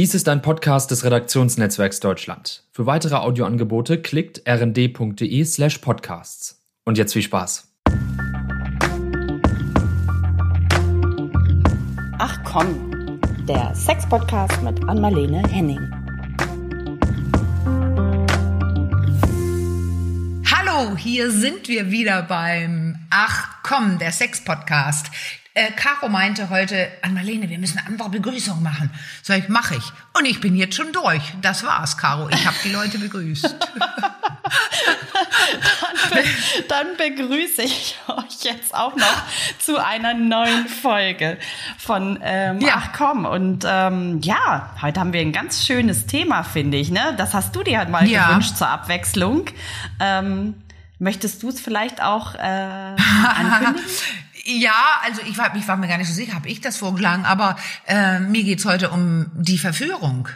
Dies ist ein Podcast des Redaktionsnetzwerks Deutschland. Für weitere Audioangebote klickt rnd.de slash podcasts. Und jetzt viel Spaß. Ach komm, der Sex-Podcast mit Anmalene Henning. Hallo, hier sind wir wieder beim Ach komm, der Sex-Podcast. Äh, Caro meinte heute, an Marlene, wir müssen eine andere Begrüßung machen. Sag ich, mache ich. Und ich bin jetzt schon durch. Das war's, Caro. Ich habe die Leute begrüßt. dann, be dann begrüße ich euch jetzt auch noch zu einer neuen Folge von ähm, ja. Ach komm. Und ähm, ja, heute haben wir ein ganz schönes Thema, finde ich. Ne? Das hast du dir halt mal ja. gewünscht zur Abwechslung. Ähm, möchtest du es vielleicht auch äh, ankündigen? Ja, also ich war, ich war mir gar nicht so sicher, habe ich das vorgeschlagen, aber äh, mir geht's heute um die Verführung.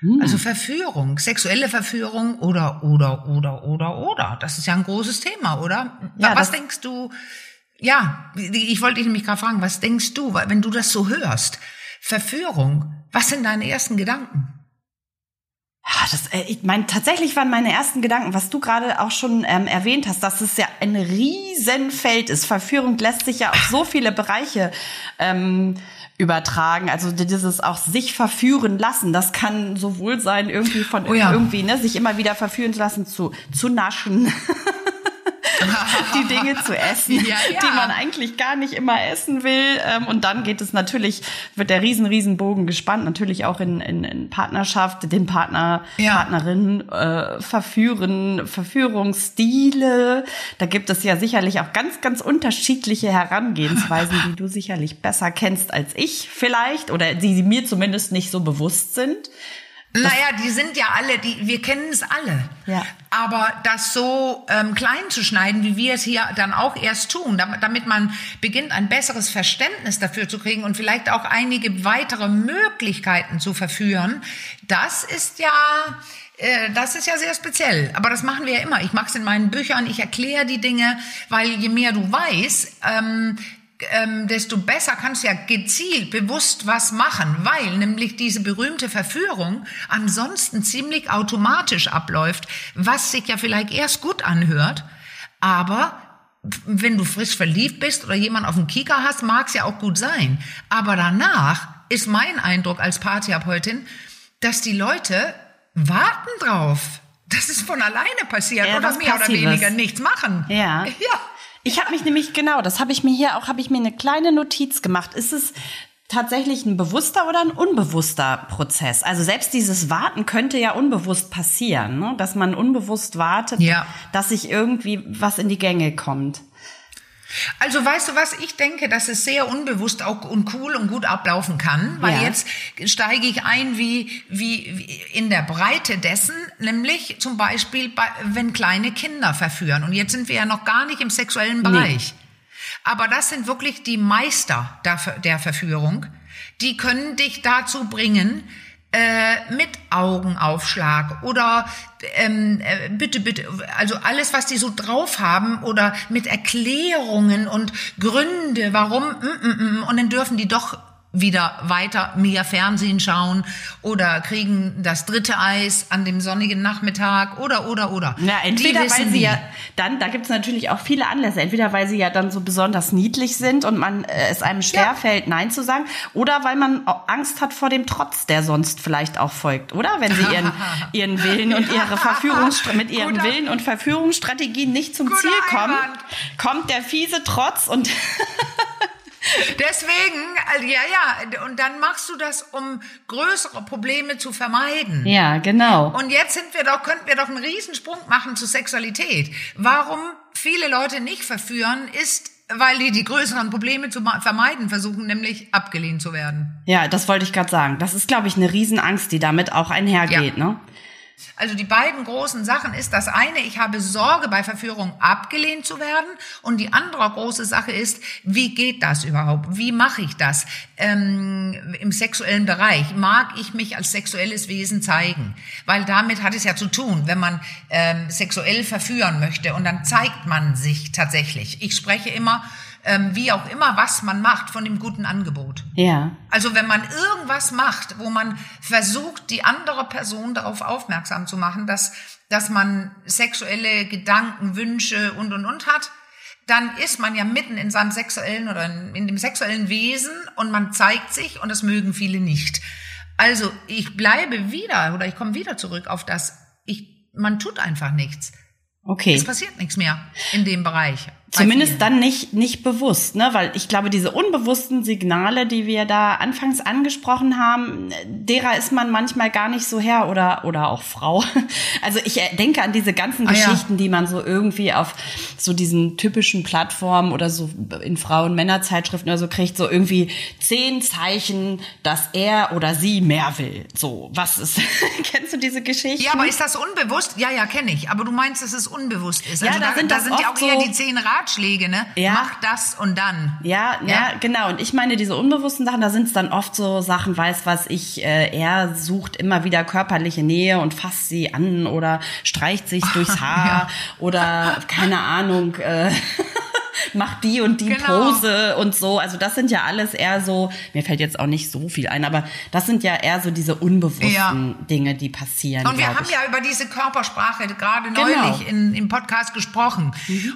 Hm. Also Verführung, sexuelle Verführung oder, oder, oder, oder, oder. Das ist ja ein großes Thema, oder? Ja, was denkst du? Ja, ich wollte dich nämlich gerade fragen, was denkst du, wenn du das so hörst? Verführung, was sind deine ersten Gedanken? Ja, das, äh, ich meine, tatsächlich waren meine ersten Gedanken, was du gerade auch schon ähm, erwähnt hast, dass es ja ein Riesenfeld ist. Verführung lässt sich ja auf so viele Bereiche ähm, übertragen. Also dieses auch sich verführen lassen, das kann sowohl sein, irgendwie von oh ja. irgendwie, ne, sich immer wieder verführen zu lassen, zu, zu naschen. die Dinge zu essen, ja, ja. die man eigentlich gar nicht immer essen will. Ähm, und dann geht es natürlich, wird der riesen, riesen Bogen gespannt, natürlich auch in, in, in Partnerschaft, den Partner, ja. Partnerin äh, verführen, Verführungsstile. Da gibt es ja sicherlich auch ganz, ganz unterschiedliche Herangehensweisen, die du sicherlich besser kennst als ich vielleicht oder die mir zumindest nicht so bewusst sind. Naja, die sind ja alle, die, wir kennen es alle. Ja. Aber das so ähm, klein zu schneiden, wie wir es hier dann auch erst tun, damit, damit man beginnt, ein besseres Verständnis dafür zu kriegen und vielleicht auch einige weitere Möglichkeiten zu verführen, das ist ja, äh, das ist ja sehr speziell. Aber das machen wir ja immer. Ich mache es in meinen Büchern, ich erkläre die Dinge, weil je mehr du weißt, ähm, ähm, desto besser kannst du ja gezielt, bewusst was machen, weil nämlich diese berühmte Verführung ansonsten ziemlich automatisch abläuft, was sich ja vielleicht erst gut anhört, aber wenn du frisch verliebt bist oder jemand auf dem Kieker hast, mag es ja auch gut sein. Aber danach ist mein Eindruck als Paartherapeutin, dass die Leute warten drauf. Das ist von alleine passiert ja, oder mehr oder weniger nichts machen. Ja. Ja. Ich habe mich nämlich genau, das habe ich mir hier auch, habe ich mir eine kleine Notiz gemacht. Ist es tatsächlich ein bewusster oder ein unbewusster Prozess? Also selbst dieses Warten könnte ja unbewusst passieren, ne? dass man unbewusst wartet, ja. dass sich irgendwie was in die Gänge kommt. Also weißt du was, ich denke, dass es sehr unbewusst auch und cool und gut ablaufen kann, weil ja. jetzt steige ich ein wie, wie, wie in der Breite dessen, nämlich zum Beispiel, bei, wenn kleine Kinder verführen. Und jetzt sind wir ja noch gar nicht im sexuellen Bereich. Nee. Aber das sind wirklich die Meister der, der Verführung. Die können dich dazu bringen, äh, mit Augenaufschlag oder ähm, äh, bitte, bitte, also alles, was die so drauf haben oder mit Erklärungen und Gründe, warum, mm, mm, mm, und dann dürfen die doch wieder weiter mehr Fernsehen schauen oder kriegen das dritte Eis an dem sonnigen Nachmittag oder oder oder. Ja, entweder weil sie ja dann, da gibt es natürlich auch viele Anlässe, entweder weil sie ja dann so besonders niedlich sind und man äh, es einem schwerfällt, ja. Nein zu sagen, oder weil man Angst hat vor dem Trotz, der sonst vielleicht auch folgt, oder? Wenn sie ihren, ihren Willen und ihre Verführungsstrategien mit ihren Guter. Willen und Verführungsstrategien nicht zum Guter Ziel kommen, Einwand. kommt der fiese Trotz und Deswegen, also, ja, ja, und dann machst du das, um größere Probleme zu vermeiden. Ja, genau. Und jetzt sind wir doch, könnten wir doch einen Riesensprung machen zur Sexualität. Warum viele Leute nicht verführen, ist, weil die die größeren Probleme zu vermeiden versuchen, nämlich abgelehnt zu werden. Ja, das wollte ich gerade sagen. Das ist, glaube ich, eine Riesenangst, die damit auch einhergeht, ja. ne? Also die beiden großen Sachen ist das eine, ich habe Sorge bei Verführung abgelehnt zu werden und die andere große Sache ist, wie geht das überhaupt? Wie mache ich das ähm, im sexuellen Bereich? Mag ich mich als sexuelles Wesen zeigen? Weil damit hat es ja zu tun, wenn man ähm, sexuell verführen möchte und dann zeigt man sich tatsächlich. Ich spreche immer ähm, wie auch immer, was man macht von dem guten Angebot. Ja. Also wenn man irgendwas macht, wo man versucht, die andere Person darauf aufmerksam zu machen, dass, dass man sexuelle Gedanken, Wünsche und, und, und hat, dann ist man ja mitten in seinem sexuellen oder in dem sexuellen Wesen und man zeigt sich und das mögen viele nicht. Also ich bleibe wieder oder ich komme wieder zurück auf das, ich, man tut einfach nichts. Okay. Es passiert nichts mehr in dem Bereich. Zumindest dann nicht, nicht bewusst, ne? Weil ich glaube, diese unbewussten Signale, die wir da anfangs angesprochen haben, derer ist man manchmal gar nicht so her oder, oder auch Frau. Also ich denke an diese ganzen ah, Geschichten, ja. die man so irgendwie auf so diesen typischen Plattformen oder so in Frauen-Männer-Zeitschriften oder so kriegt, so irgendwie zehn Zeichen, dass er oder sie mehr will. So, was ist, kennst du diese Geschichte? Ja, aber ist das unbewusst? Ja, ja, kenne ich. Aber du meinst, dass es unbewusst ist. Ja, Also da da, sind da sind ja auch eher so- die zehn Ratschläge, ne? Ja. Mach das und dann. Ja, ja, Ja. genau. Und ich meine, diese unbewussten Sachen, da sind es dann oft so Sachen, weiß was ich, äh, er sucht immer wieder körperliche Nähe und fasst sie an oder streicht sich durchs Haar oder keine Ahnung, äh, macht die und die Genau. Pose und so. Also das sind ja alles eher so, mir fällt jetzt auch nicht so viel ein, aber das sind ja eher so diese unbewussten Ja. Dinge, die passieren. Und wir haben ich. ja über diese Körpersprache gerade Genau. neulich in, im Podcast gesprochen.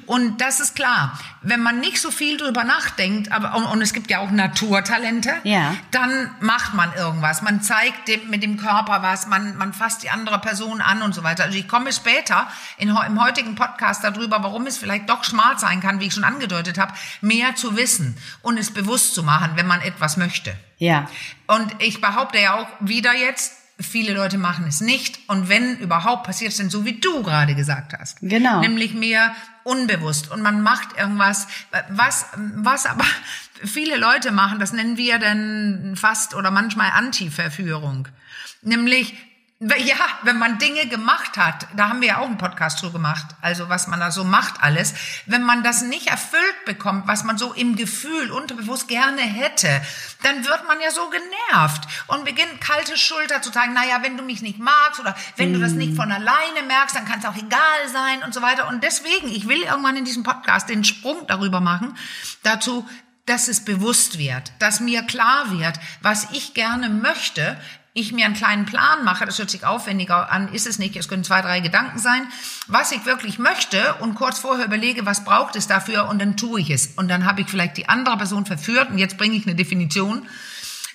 Und das ist klar, wenn man nicht so viel drüber nachdenkt, aber und, und es gibt ja auch Naturtalente, Ja. dann macht man irgendwas. Man zeigt dem, mit dem Körper was, man, man fasst die andere Person an und so weiter. Also ich komme später in, im heutigen Podcast darüber, warum es vielleicht doch smart sein kann, wie ich schon angedeutet habe, mehr zu wissen und es bewusst zu machen, wenn man etwas möchte. Ja. Und ich behaupte ja auch wieder jetzt, viele Leute machen es nicht. Und wenn überhaupt, passiert es denn so, wie du gerade gesagt hast. Genau. Nämlich mehr unbewusst. Und man macht irgendwas, was, was aber viele Leute machen, das nennen wir dann fast oder manchmal Anti-Verführung. Nämlich, ja, wenn man Dinge gemacht hat, da haben wir ja auch einen Podcast drüber gemacht, also was man da so macht alles, wenn man das nicht erfüllt bekommt, was man so im Gefühl unterbewusst gerne hätte, dann wird man ja so genervt und beginnt kalte Schulter zu sagen, naja, wenn du mich nicht magst oder wenn du das nicht von alleine merkst, dann kann es auch egal sein und so weiter. Und deswegen, ich will irgendwann in diesem Podcast den Sprung darüber machen, dazu, dass es bewusst wird, dass mir klar wird, was ich gerne möchte, ich mir einen kleinen Plan mache, das hört sich aufwendiger an, ist es nicht, es können zwei, drei Gedanken sein, was ich wirklich möchte und kurz vorher überlege, was braucht es dafür und dann tue ich es. Und dann habe ich vielleicht die andere Person verführt und jetzt bringe ich eine Definition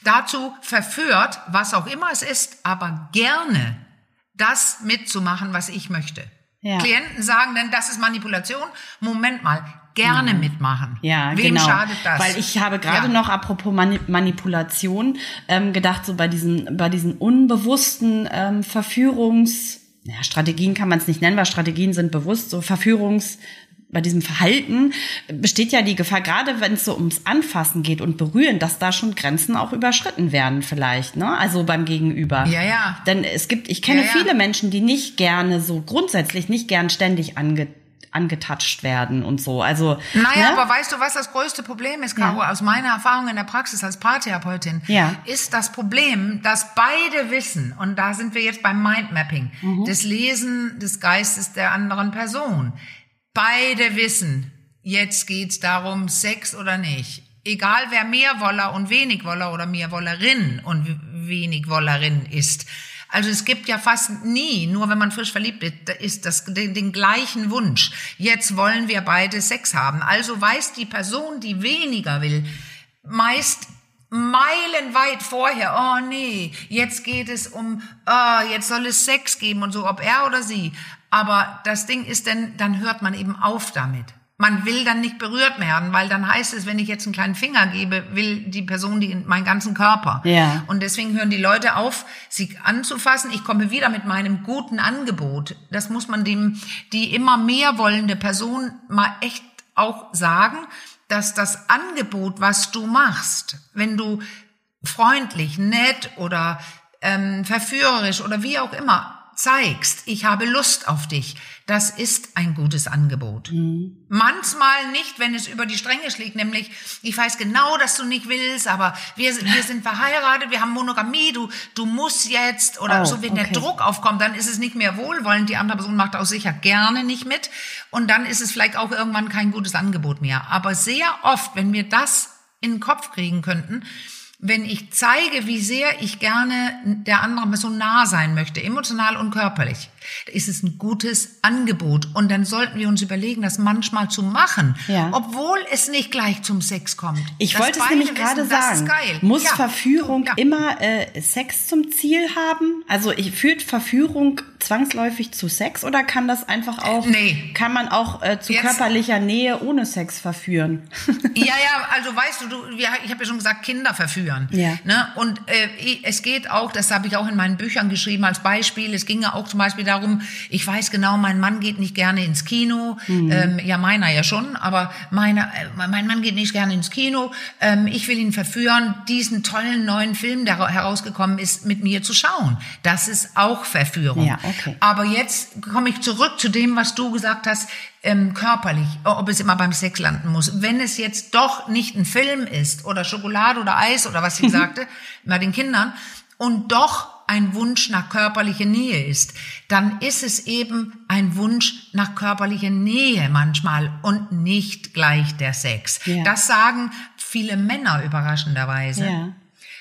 dazu verführt, was auch immer es ist, aber gerne das mitzumachen, was ich möchte. Ja. Klienten sagen dann, das ist Manipulation. Moment mal, gerne mitmachen. Ja, Wem genau. schadet das? Weil ich habe gerade Ja. noch, apropos Mani Manipulation, ähm, gedacht, so bei diesen, bei diesen unbewussten ähm, Verführungs, ja, Strategien kann man es nicht nennen, weil Strategien sind bewusst, so Verführungs, bei diesem Verhalten besteht ja die Gefahr, gerade wenn es so ums Anfassen geht und Berühren, dass da schon Grenzen auch überschritten werden vielleicht, ne? Also beim Gegenüber. Ja, ja. Denn es gibt, ich kenne Ja, ja. viele Menschen, die nicht gerne so grundsätzlich nicht gern ständig ange, angetatscht werden und so. Also Naja, ne? aber weißt du, was das größte Problem ist, Caro? Aus meiner Erfahrung in der Praxis als Paartherapeutin Ja. ist das Problem, dass beide wissen, und da sind wir jetzt beim Mindmapping, Mhm. das Lesen des Geistes der anderen Person. Beide wissen, jetzt geht's darum, Sex oder nicht. Egal wer mehr Woller und wenig Woller oder mehr Wollerin und wenig Wollerin ist. Also es gibt ja fast nie, nur wenn man frisch verliebt ist, ist das den, den gleichen Wunsch. Jetzt wollen wir beide Sex haben. Also weiß die Person, die weniger will, meist meilenweit vorher, oh nee, jetzt geht es um, ah, jetzt soll es Sex geben und so, ob er oder sie. Aber das Ding ist denn, dann hört man eben auf damit. Man will dann nicht berührt werden, weil dann heißt es, wenn ich jetzt einen kleinen Finger gebe, will die Person die in meinen ganzen Körper. Ja. Und deswegen hören die Leute auf, sie anzufassen. Ich komme wieder mit meinem guten Angebot. Das muss man dem, die immer mehr wollende Person mal echt auch sagen, dass das Angebot, was du machst, wenn du freundlich, nett oder ähm, verführerisch oder wie auch immer zeigst, ich habe Lust auf dich, das ist ein gutes Angebot. Mhm. Manchmal nicht, wenn es über die Stränge schlägt, nämlich, ich weiß genau, dass du nicht willst, aber wir, wir sind verheiratet, wir haben Monogamie, du, du musst jetzt, oder oh, so, wenn okay. der Druck aufkommt, dann ist es nicht mehr wohlwollend, die andere Person macht auch sicher gerne nicht mit und dann ist es vielleicht auch irgendwann kein gutes Angebot mehr. Aber sehr oft, wenn wir das in den Kopf kriegen könnten, wenn ich zeige, wie sehr ich gerne der anderen Person nah sein möchte, emotional und körperlich, ist es ein gutes Angebot. Und dann sollten wir uns überlegen, das manchmal zu machen, ja. obwohl es nicht gleich zum Sex kommt. Ich wollte es nämlich gerade sagen. Muss ja. Verführung ja. immer äh, Sex zum Ziel haben? Also ich, führt Verführung zwangsläufig zu Sex oder kann das einfach auch, nee. kann man auch äh, zu Jetzt. körperlicher Nähe ohne Sex verführen? ja, ja, also weißt du, du ich habe ja schon gesagt, Kinder verführen. Ja. Ne? Und äh, es geht auch, das habe ich auch in meinen Büchern geschrieben als Beispiel, es ging ja auch zum Beispiel darum, darum, ich weiß genau, mein Mann geht nicht gerne ins Kino. Mhm. Ähm, ja, meiner ja schon, aber meiner, äh, mein Mann geht nicht gerne ins Kino. Ähm, ich will ihn verführen, diesen tollen neuen Film, der herausgekommen ist, mit mir zu schauen. Das ist auch Verführung. Ja, okay. Aber jetzt komme ich zurück zu dem, was du gesagt hast, ähm, körperlich, ob es immer beim Sex landen muss. Wenn es jetzt doch nicht ein Film ist oder Schokolade oder Eis oder was ich sagte, bei den Kindern, und doch ein Wunsch nach körperlicher Nähe ist, dann ist es eben ein Wunsch nach körperlicher Nähe manchmal und nicht gleich der Sex. Ja. Das sagen viele Männer überraschenderweise. Ja.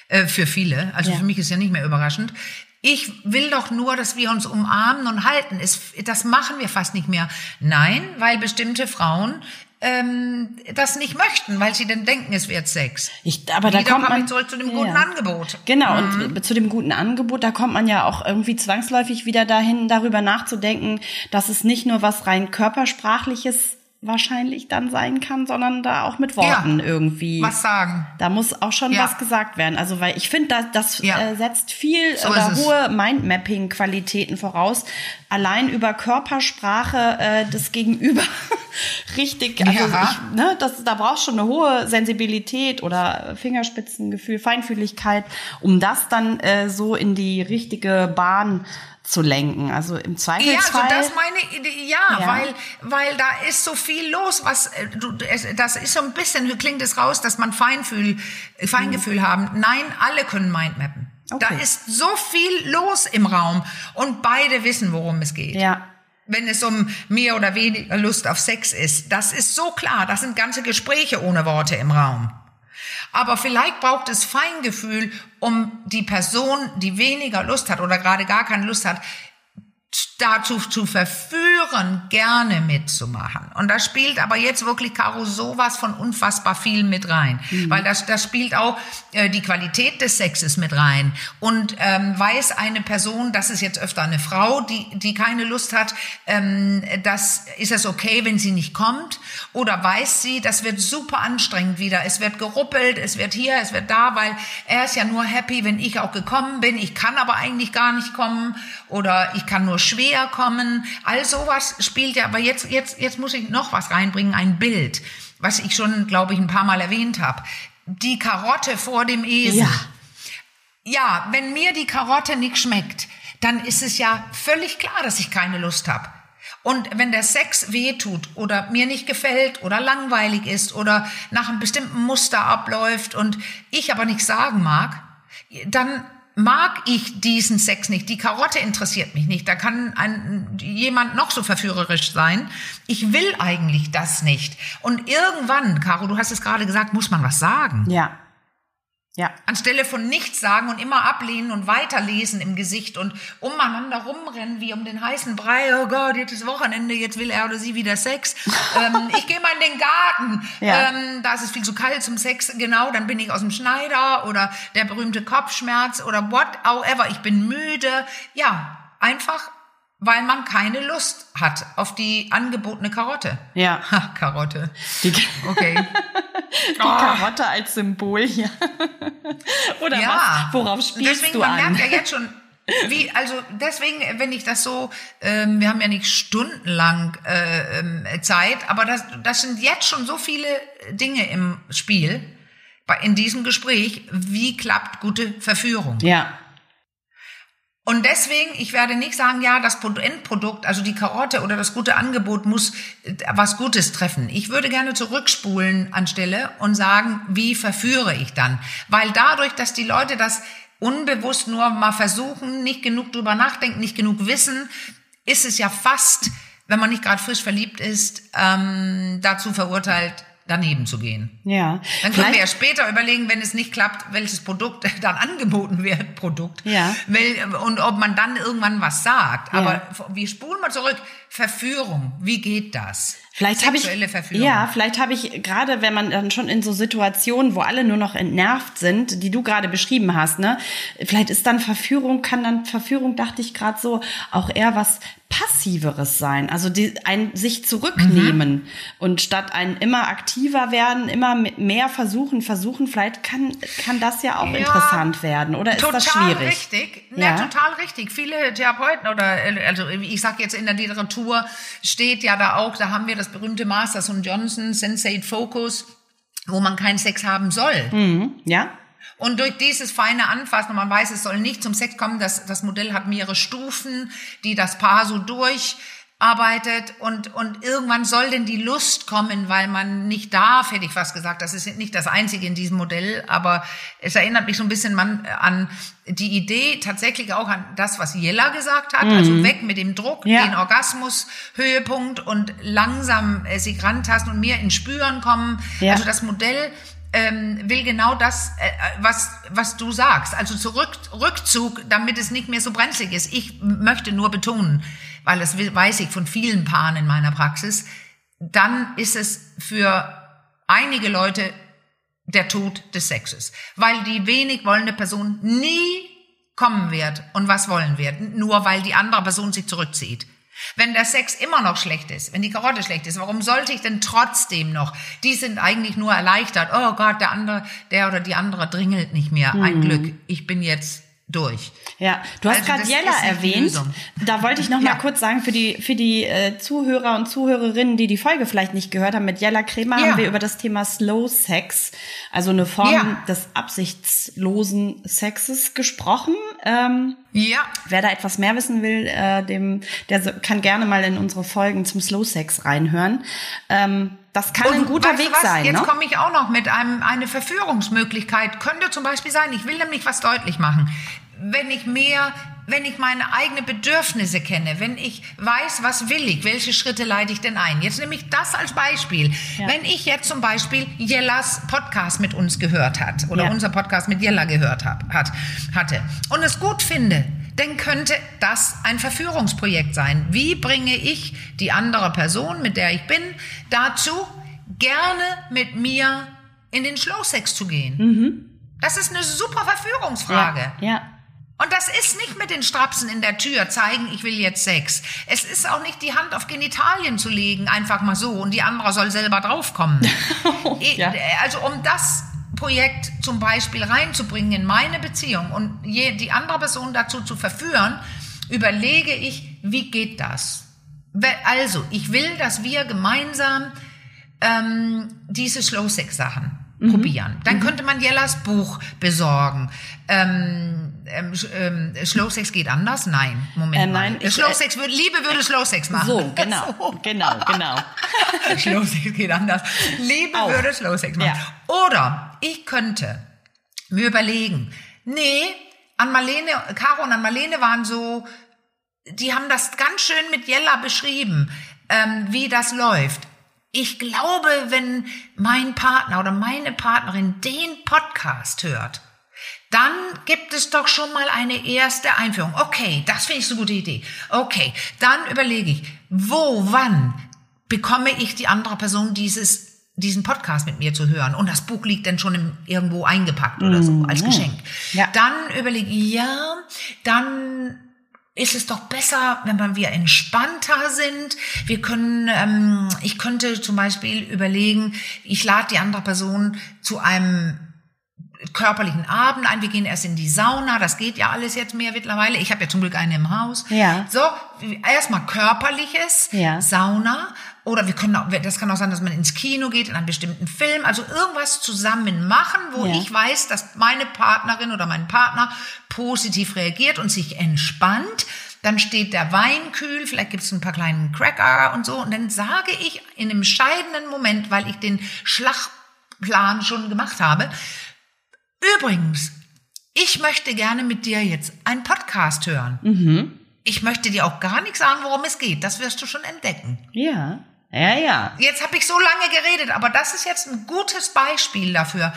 Äh, für viele, also ja. für mich ist ja nicht mehr überraschend. Ich will doch nur, dass wir uns umarmen und halten. das machen wir fast nicht mehr. Nein, weil bestimmte Frauen ähm, das nicht möchten, weil sie dann denken, es wird Sex. Ich, aber da kommt man zurück zu dem guten ja. Angebot. Genau mhm. und zu dem guten Angebot, da kommt man ja auch irgendwie zwangsläufig wieder dahin, darüber nachzudenken, dass es nicht nur was rein körpersprachliches wahrscheinlich dann sein kann, sondern da auch mit Worten ja, irgendwie. Was sagen. Da muss auch schon ja. was gesagt werden. Also weil ich finde, das, das ja. äh, setzt viel so oder hohe Mindmapping-Qualitäten voraus. Allein über Körpersprache äh, des Gegenüber richtig. Also ich, ne, das, da brauchst schon eine hohe Sensibilität oder Fingerspitzengefühl, Feinfühligkeit, um das dann äh, so in die richtige Bahn zu lenken. Also im Zweifelsfall. Ja, also das meine Idee, ja, ja, weil weil da ist so viel los, was äh, du das ist so ein bisschen klingt es raus, dass man Feinfühl Feingefühl mhm. haben. Nein, alle können Mindmappen. Okay. Da ist so viel los im Raum und beide wissen, worum es geht. Ja. Wenn es um mehr oder weniger Lust auf Sex ist, das ist so klar. Das sind ganze Gespräche ohne Worte im Raum. Aber vielleicht braucht es Feingefühl, um die Person, die weniger Lust hat oder gerade gar keine Lust hat, dazu zu verführen, gerne mitzumachen. Und da spielt aber jetzt wirklich Caro sowas von unfassbar viel mit rein, mhm. weil das, das spielt auch äh, die Qualität des Sexes mit rein. Und ähm, weiß eine Person, das ist jetzt öfter eine Frau, die, die keine Lust hat, ähm, das ist es okay, wenn sie nicht kommt? Oder weiß sie, das wird super anstrengend wieder. Es wird geruppelt, es wird hier, es wird da, weil er ist ja nur happy, wenn ich auch gekommen bin. Ich kann aber eigentlich gar nicht kommen oder ich kann nur schwer kommen. All sowas spielt ja, aber jetzt, jetzt, jetzt muss ich noch was reinbringen, ein Bild, was ich schon, glaube ich, ein paar Mal erwähnt habe. Die Karotte vor dem Esel. Ja. ja, wenn mir die Karotte nicht schmeckt, dann ist es ja völlig klar, dass ich keine Lust habe. Und wenn der Sex wehtut oder mir nicht gefällt oder langweilig ist oder nach einem bestimmten Muster abläuft und ich aber nichts sagen mag, dann mag ich diesen Sex nicht. Die Karotte interessiert mich nicht. Da kann ein, jemand noch so verführerisch sein. Ich will eigentlich das nicht. Und irgendwann, Caro, du hast es gerade gesagt, muss man was sagen. Ja. Ja. Anstelle von nichts sagen und immer ablehnen und weiterlesen im Gesicht und umeinander rumrennen wie um den heißen Brei. Oh Gott, jetzt ist Wochenende, jetzt will er oder sie wieder Sex. ähm, ich gehe mal in den Garten. Ja. Ähm, da ist es viel zu kalt zum Sex. Genau, dann bin ich aus dem Schneider oder der berühmte Kopfschmerz oder whatever. Ich bin müde. Ja, einfach weil man keine Lust hat auf die angebotene Karotte. Ja. Ha, Karotte. Die, okay. die oh. Karotte als Symbol hier. Oder ja. was? Worauf spielst deswegen, du man an? merkt ja jetzt schon, wie, also deswegen, wenn ich das so, ähm, wir haben ja nicht stundenlang äh, ähm, Zeit, aber das, das sind jetzt schon so viele Dinge im Spiel, in diesem Gespräch, wie klappt gute Verführung? Ja. Und deswegen, ich werde nicht sagen, ja, das Endprodukt, also die Karotte oder das gute Angebot muss äh, was Gutes treffen. Ich würde gerne zurückspulen anstelle und sagen, wie verführe ich dann? Weil dadurch, dass die Leute das unbewusst nur mal versuchen, nicht genug drüber nachdenken, nicht genug wissen, ist es ja fast, wenn man nicht gerade frisch verliebt ist, ähm, dazu verurteilt, daneben zu gehen. Ja. Dann können wir ja später überlegen, wenn es nicht klappt, welches Produkt dann angeboten wird, Produkt. Ja. Und ob man dann irgendwann was sagt. Aber ja. wir spulen mal zurück. Verführung, wie geht das? Vielleicht habe ich ja, vielleicht habe ich gerade, wenn man dann schon in so Situationen, wo alle nur noch entnervt sind, die du gerade beschrieben hast, ne, vielleicht ist dann Verführung, kann dann Verführung, dachte ich gerade so, auch eher was passiveres sein, also die, ein sich zurücknehmen mhm. und statt ein immer aktiver werden, immer mehr versuchen, versuchen, vielleicht kann kann das ja auch ja, interessant werden, oder ist das schwierig? Total richtig, ja, ja, total richtig. Viele Therapeuten oder also ich sag jetzt in der Literatur steht ja da auch, da haben wir das das berühmte Masters und Johnson Sensate Focus, wo man keinen Sex haben soll. Mhm, ja. Und durch dieses feine Anfassen, man weiß, es soll nicht zum Sex kommen, das, das Modell hat mehrere Stufen, die das Paar so durch arbeitet und, und irgendwann soll denn die Lust kommen, weil man nicht darf, hätte ich fast gesagt. Das ist nicht das Einzige in diesem Modell, aber es erinnert mich so ein bisschen an die Idee, tatsächlich auch an das, was Jella gesagt hat, also mhm. also weg mit dem Druck, ja. den Orgasmus, Höhepunkt und langsam äh, sich rantasten und mehr in Spüren kommen. Ja. Also das Modell ähm, will genau das, äh, was, was du sagst. Also zurück, Rückzug, damit es nicht mehr so brenzlig ist. Ich möchte nur betonen, weil das weiß ich von vielen Paaren in meiner Praxis, dann ist es für einige Leute der Tod des Sexes, weil die wenig wollende Person nie kommen wird und was wollen wird, nur weil die andere Person sich zurückzieht. Wenn der Sex immer noch schlecht ist, wenn die Karotte schlecht ist, warum sollte ich denn trotzdem noch? Die sind eigentlich nur erleichtert. Oh Gott, der andere, der oder die andere dringelt nicht mehr. Ein mhm. Glück. Ich bin jetzt durch. Ja, du hast also gerade Jella erwähnt. Da wollte ich noch ja. mal kurz sagen für die für die äh, Zuhörer und Zuhörerinnen, die die Folge vielleicht nicht gehört haben mit Jella Kremer, ja. haben wir über das Thema Slow Sex, also eine Form ja. des absichtslosen Sexes gesprochen. Ähm, ja. Wer da etwas mehr wissen will, äh, dem der kann gerne mal in unsere Folgen zum Slow Sex reinhören. Ähm, das kann und ein guter Weg sein. Jetzt ne? komme ich auch noch mit einem eine Verführungsmöglichkeit. Könnte zum Beispiel sein, ich will nämlich was deutlich machen. Wenn ich mehr, wenn ich meine eigenen Bedürfnisse kenne, wenn ich weiß, was will ich, welche Schritte leite ich denn ein. Jetzt nehme ich das als Beispiel. Ja. Wenn ich jetzt zum Beispiel Jellas Podcast mit uns gehört hat oder ja. unser Podcast mit Jella gehört hab, hat, hatte und es gut finde, dann könnte das ein Verführungsprojekt sein. Wie bringe ich die andere Person, mit der ich bin, dazu, gerne mit mir in den Schlowsex zu gehen? Mhm. Das ist eine super Verführungsfrage. Ja, ja. Und das ist nicht mit den Strapsen in der Tür zeigen, ich will jetzt Sex. Es ist auch nicht die Hand auf Genitalien zu legen, einfach mal so, und die andere soll selber draufkommen. ja. Also um das Projekt zum Beispiel reinzubringen in meine Beziehung und die andere Person dazu zu verführen, überlege ich, wie geht das? Also, ich will, dass wir gemeinsam ähm, diese Slow-Sex-Sachen mhm. probieren. Dann mhm. könnte man Jellas Buch besorgen. Ähm, ähm, ähm, Slow Sex geht anders? Nein, Moment äh, nein, mal. Slow Sex würde, Liebe würde Slow Sex machen. So, genau, so. genau, genau. Slow Sex geht anders. Liebe Auch. würde Slow Sex machen. Ja. Oder ich könnte mir überlegen, nee, an Marlene, Caro und an Marlene waren so, die haben das ganz schön mit Jella beschrieben, ähm, wie das läuft. Ich glaube, wenn mein Partner oder meine Partnerin den Podcast hört, dann gibt es doch schon mal eine erste Einführung. Okay, das finde ich so eine gute Idee. Okay, dann überlege ich, wo, wann bekomme ich die andere Person dieses diesen Podcast mit mir zu hören und das Buch liegt dann schon im, irgendwo eingepackt oder so als mhm. Geschenk. Ja. Dann überlege ich, ja, dann ist es doch besser, wenn wir entspannter sind. Wir können, ähm, ich könnte zum Beispiel überlegen, ich lade die andere Person zu einem körperlichen Abend ein, wir gehen erst in die Sauna, das geht ja alles jetzt mehr mittlerweile. Ich habe ja zum Glück eine im Haus. Ja. So, erstmal körperliches, Ja. Sauna oder wir können auch, das kann auch sein, dass man ins Kino geht, in einen bestimmten Film, also irgendwas zusammen machen, wo Ja. ich weiß, dass meine Partnerin oder mein Partner positiv reagiert und sich entspannt. Dann steht der Wein kühl, vielleicht gibt es ein paar kleinen Cracker und so. Und dann sage ich in einem scheidenden Moment, weil ich den Schlachtplan schon gemacht habe, übrigens, ich möchte gerne mit dir jetzt einen Podcast hören. Ich möchte dir auch gar nicht sagen, worum es geht. Das wirst du schon entdecken. Ja. Ja, ja. Jetzt habe ich so lange geredet, aber das ist jetzt ein gutes Beispiel dafür.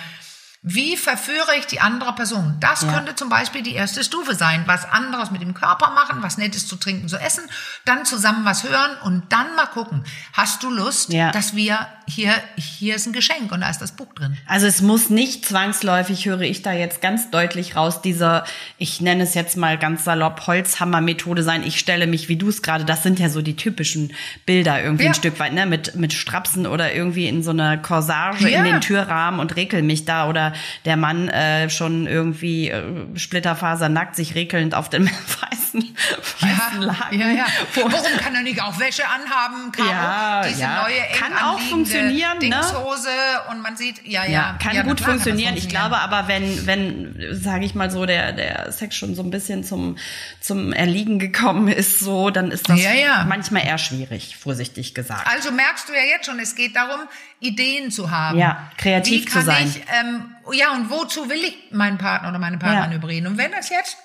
Wie verführe ich die andere Person? Das Ja. könnte zum Beispiel die erste Stufe sein. Was anderes mit dem Körper machen, was Nettes zu trinken, zu essen, dann zusammen was hören und dann mal gucken. Hast du Lust, Ja. dass wir hier, hier ist ein Geschenk und da ist das Buch drin. Also es muss nicht zwangsläufig, höre ich da jetzt ganz deutlich raus, dieser, ich nenne es jetzt mal ganz salopp, Holzhammer-Methode sein. Ich stelle mich, wie du es gerade, das sind ja so die typischen Bilder irgendwie Ja. ein Stück weit, ne, mit, mit Strapsen oder irgendwie in so einer Corsage in den Türrahmen und rekel mich da oder der Mann äh, schon irgendwie äh, splitterfasernackt sich rekelnd auf dem weißen, weißen Laken. ja, ja. Warum kann er nicht auch Wäsche anhaben, Caro? Ja, Diese ja. neue Kann auch funktionieren, ne? Dingshose und man sieht, ja, ja. Ja, kann ja, gut klar kann das funktionieren. Ich funktionieren. glaube aber, wenn, wenn, sage ich mal so, der, der Sex schon so ein bisschen zum, zum Erliegen gekommen ist, so, dann ist das Ja, ja. manchmal eher schwierig, vorsichtig gesagt. Also merkst du ja jetzt schon, es geht darum, Ideen zu haben. Ja, kreativ zu kann sein. Ich, ähm, ja, und wozu will ich meinen Partner oder meine Partnerin Ja. überreden? Und wenn das jetzt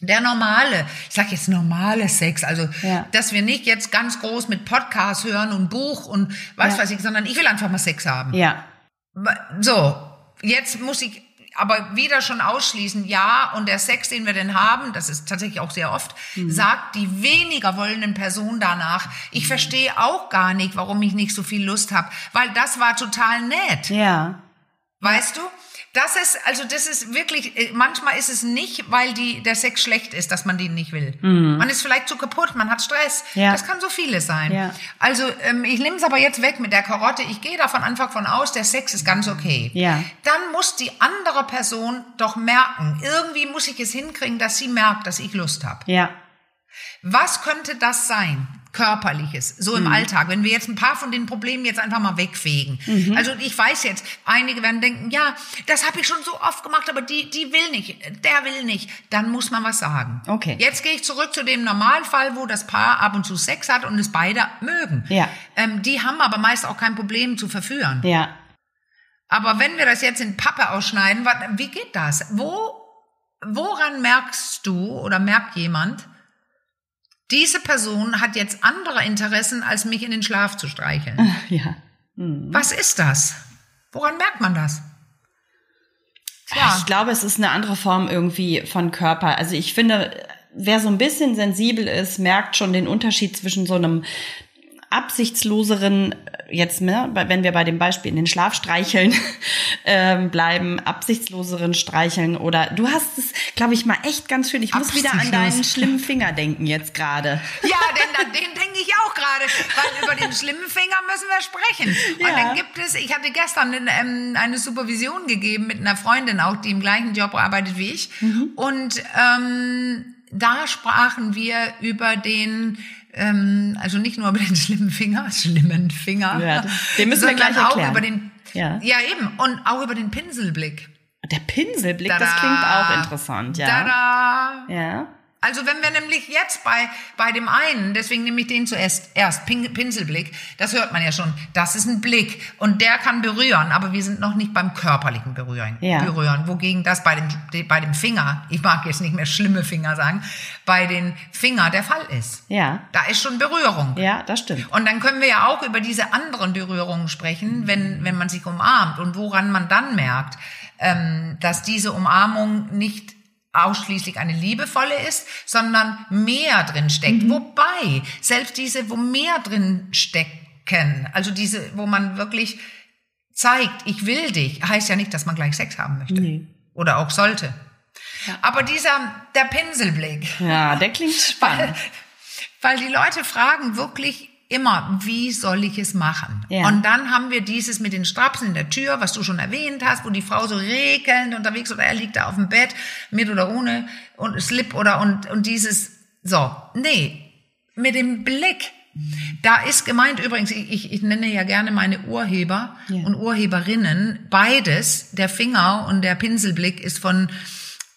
der normale, ich sag jetzt normale Sex, also Ja. dass wir nicht jetzt ganz groß mit Podcast hören und Buch und was Ja. weiß ich, sondern ich will einfach mal Sex haben. Ja, So, jetzt muss ich aber wieder schon ausschließen, ja, und der Sex, den wir denn haben, das ist tatsächlich auch sehr oft, Mhm. sagt die weniger wollenden Person danach, ich verstehe auch gar nicht, warum ich nicht so viel Lust habe, weil das war total nett. ja, Weißt du? Das ist, also das ist wirklich, äh, manchmal ist es nicht, weil die, der Sex schlecht ist, dass man den nicht will. Man ist vielleicht zu kaputt, man hat Stress. Mhm. Ja. Das kann so vieles sein. Ja. Also ähm, ich nehme es aber jetzt weg mit der Karotte. Ich gehe da von Anfang von aus, der Sex ist ganz okay. Ja. Dann muss die andere Person doch merken, irgendwie muss ich es hinkriegen, dass sie merkt, dass ich Lust habe. ja, Was könnte das sein? Körperliches, so Mhm. im Alltag, wenn wir jetzt ein paar von den Problemen jetzt einfach mal wegfegen. Mhm. Also ich weiß jetzt, einige werden denken, ja, das habe ich schon so oft gemacht, aber die, die will nicht, der will nicht. Dann muss man was sagen. Okay. Jetzt gehe ich zurück zu dem Normalfall, wo das Paar ab und zu Sex hat und es beide mögen. Ja. Ähm, die haben aber meist auch kein Problem zu verführen. ja. Aber wenn wir das jetzt in Pappe ausschneiden, wie geht das? Wo, woran merkst du oder merkt jemand, diese Person hat jetzt andere Interessen, als mich in den Schlaf zu streicheln? ja. Was ist das? Woran merkt man das? Ich glaube, es ist eine andere Form irgendwie von Körper. Also ich finde, wer so ein bisschen sensibel ist, merkt schon den Unterschied zwischen so einem absichtsloseren, jetzt, ne, wenn wir bei dem Beispiel in den Schlafstreicheln ähm, bleiben, absichtsloseren Streicheln oder du hast es, glaube ich, mal echt ganz schön. Ich muss wieder an deinen schlimmen Finger denken jetzt gerade. Ja, denn an den denke ich auch gerade, weil über den schlimmen Finger müssen wir sprechen. Und Ja. dann gibt es, ich hatte gestern ähm, eine Supervision gegeben mit einer Freundin auch, die im gleichen Job arbeitet wie ich. Und ähm, da sprachen wir über den ähm, also nicht nur über den schlimmen Finger, schlimmen Finger, Ja, das- den müssen wir gleich auch erklären. über den, Ja. ja eben, und auch über den Pinselblick. Der Pinselblick, das Tada. klingt auch interessant, ja. Tada! Ja. Also wenn wir nämlich jetzt bei, bei dem einen, deswegen nehme ich den zuerst erst, Pin, Pinselblick, das hört man ja schon, das ist ein Blick und der kann berühren, aber wir sind noch nicht beim körperlichen Berühren. Ja. berühren wogegen das bei dem, bei dem Finger, ich mag jetzt nicht mehr schlimme Finger sagen, bei den Finger der Fall ist. Ja. Da ist schon Berührung. Ja, das stimmt. Und dann können wir ja auch über diese anderen Berührungen sprechen, wenn, wenn man sich umarmt und woran man dann merkt, ähm, dass diese Umarmung nicht ausschließlich eine liebevolle ist, sondern mehr drin steckt. Wobei, selbst diese, wo mehr drin stecken, also diese, wo man wirklich zeigt, ich will dich, heißt ja nicht, dass man gleich Sex haben möchte. Nee. Oder auch sollte. Aber dieser, der Pinselblick, Ja, der klingt spannend. weil die Leute fragen wirklich, immer, wie soll ich es machen? Ja. Und dann haben wir dieses mit den Strapsen in der Tür, was du schon erwähnt hast, wo die Frau so regelnd unterwegs oder er liegt da auf dem Bett, mit oder ohne und Slip oder und, und dieses, so, nee, mit dem Blick. Da ist gemeint übrigens, ich, ich nenne ja gerne meine Urheber ja. und Urheberinnen, beides, der Finger und der Pinselblick ist von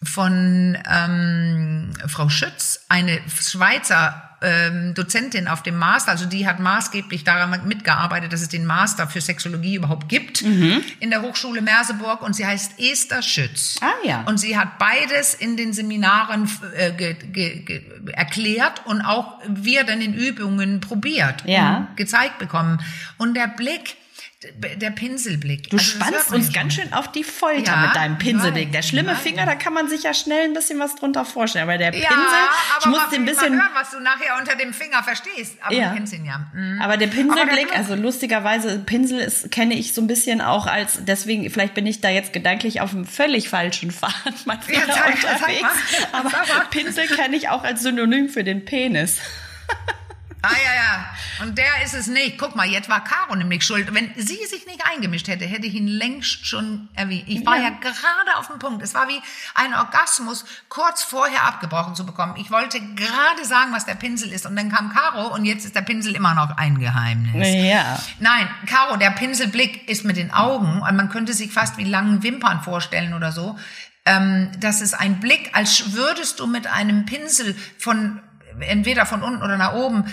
von ähm, Frau Schütz, eine Schweizer ähm, Dozentin auf dem Master, also die hat maßgeblich daran mitgearbeitet, dass es den Master für Sexologie überhaupt gibt mhm. in der Hochschule Merseburg und sie heißt Esther Schütz. Ah ja. Und sie hat beides in den Seminaren äh, ge, ge, ge, erklärt und auch wir dann in Übungen probiert ja. und gezeigt bekommen. Und der Blick, der Pinselblick. Du also spannst uns ganz schön auf die Folter ja, mit deinem Pinselblick. Der schlimme Finger, da kann man sich ja schnell ein bisschen was drunter vorstellen. Aber der Pinsel, ja, ich muss den ein bisschen hören, was du nachher unter dem Finger verstehst. Aber ja. du kennst ihn ja. Mhm. Aber der Pinselblick, aber also lustigerweise, Pinsel ist, kenne ich so ein bisschen auch als, deswegen, vielleicht bin ich da jetzt gedanklich auf einem völlig falschen Pfad manchmal ja, unterwegs. Aber Pinsel kenne ich auch als Synonym für den Penis. Ah ja, ja. Und der ist es nicht. Guck mal, jetzt war Caro nämlich schuld. Wenn sie sich nicht eingemischt hätte, hätte ich ihn längst schon erwähnt. Ich war ja. ja gerade auf dem Punkt. Es war wie ein Orgasmus, kurz vorher abgebrochen zu bekommen. Ich wollte gerade sagen, was der Pinsel ist. Und dann kam Caro und jetzt ist der Pinsel immer noch ein Geheimnis. Ja. Nein, Caro, der Pinselblick ist mit den Augen und man könnte sich fast wie langen Wimpern vorstellen oder so. Ähm, das ist ein Blick, als würdest du mit einem Pinsel von entweder von unten oder nach oben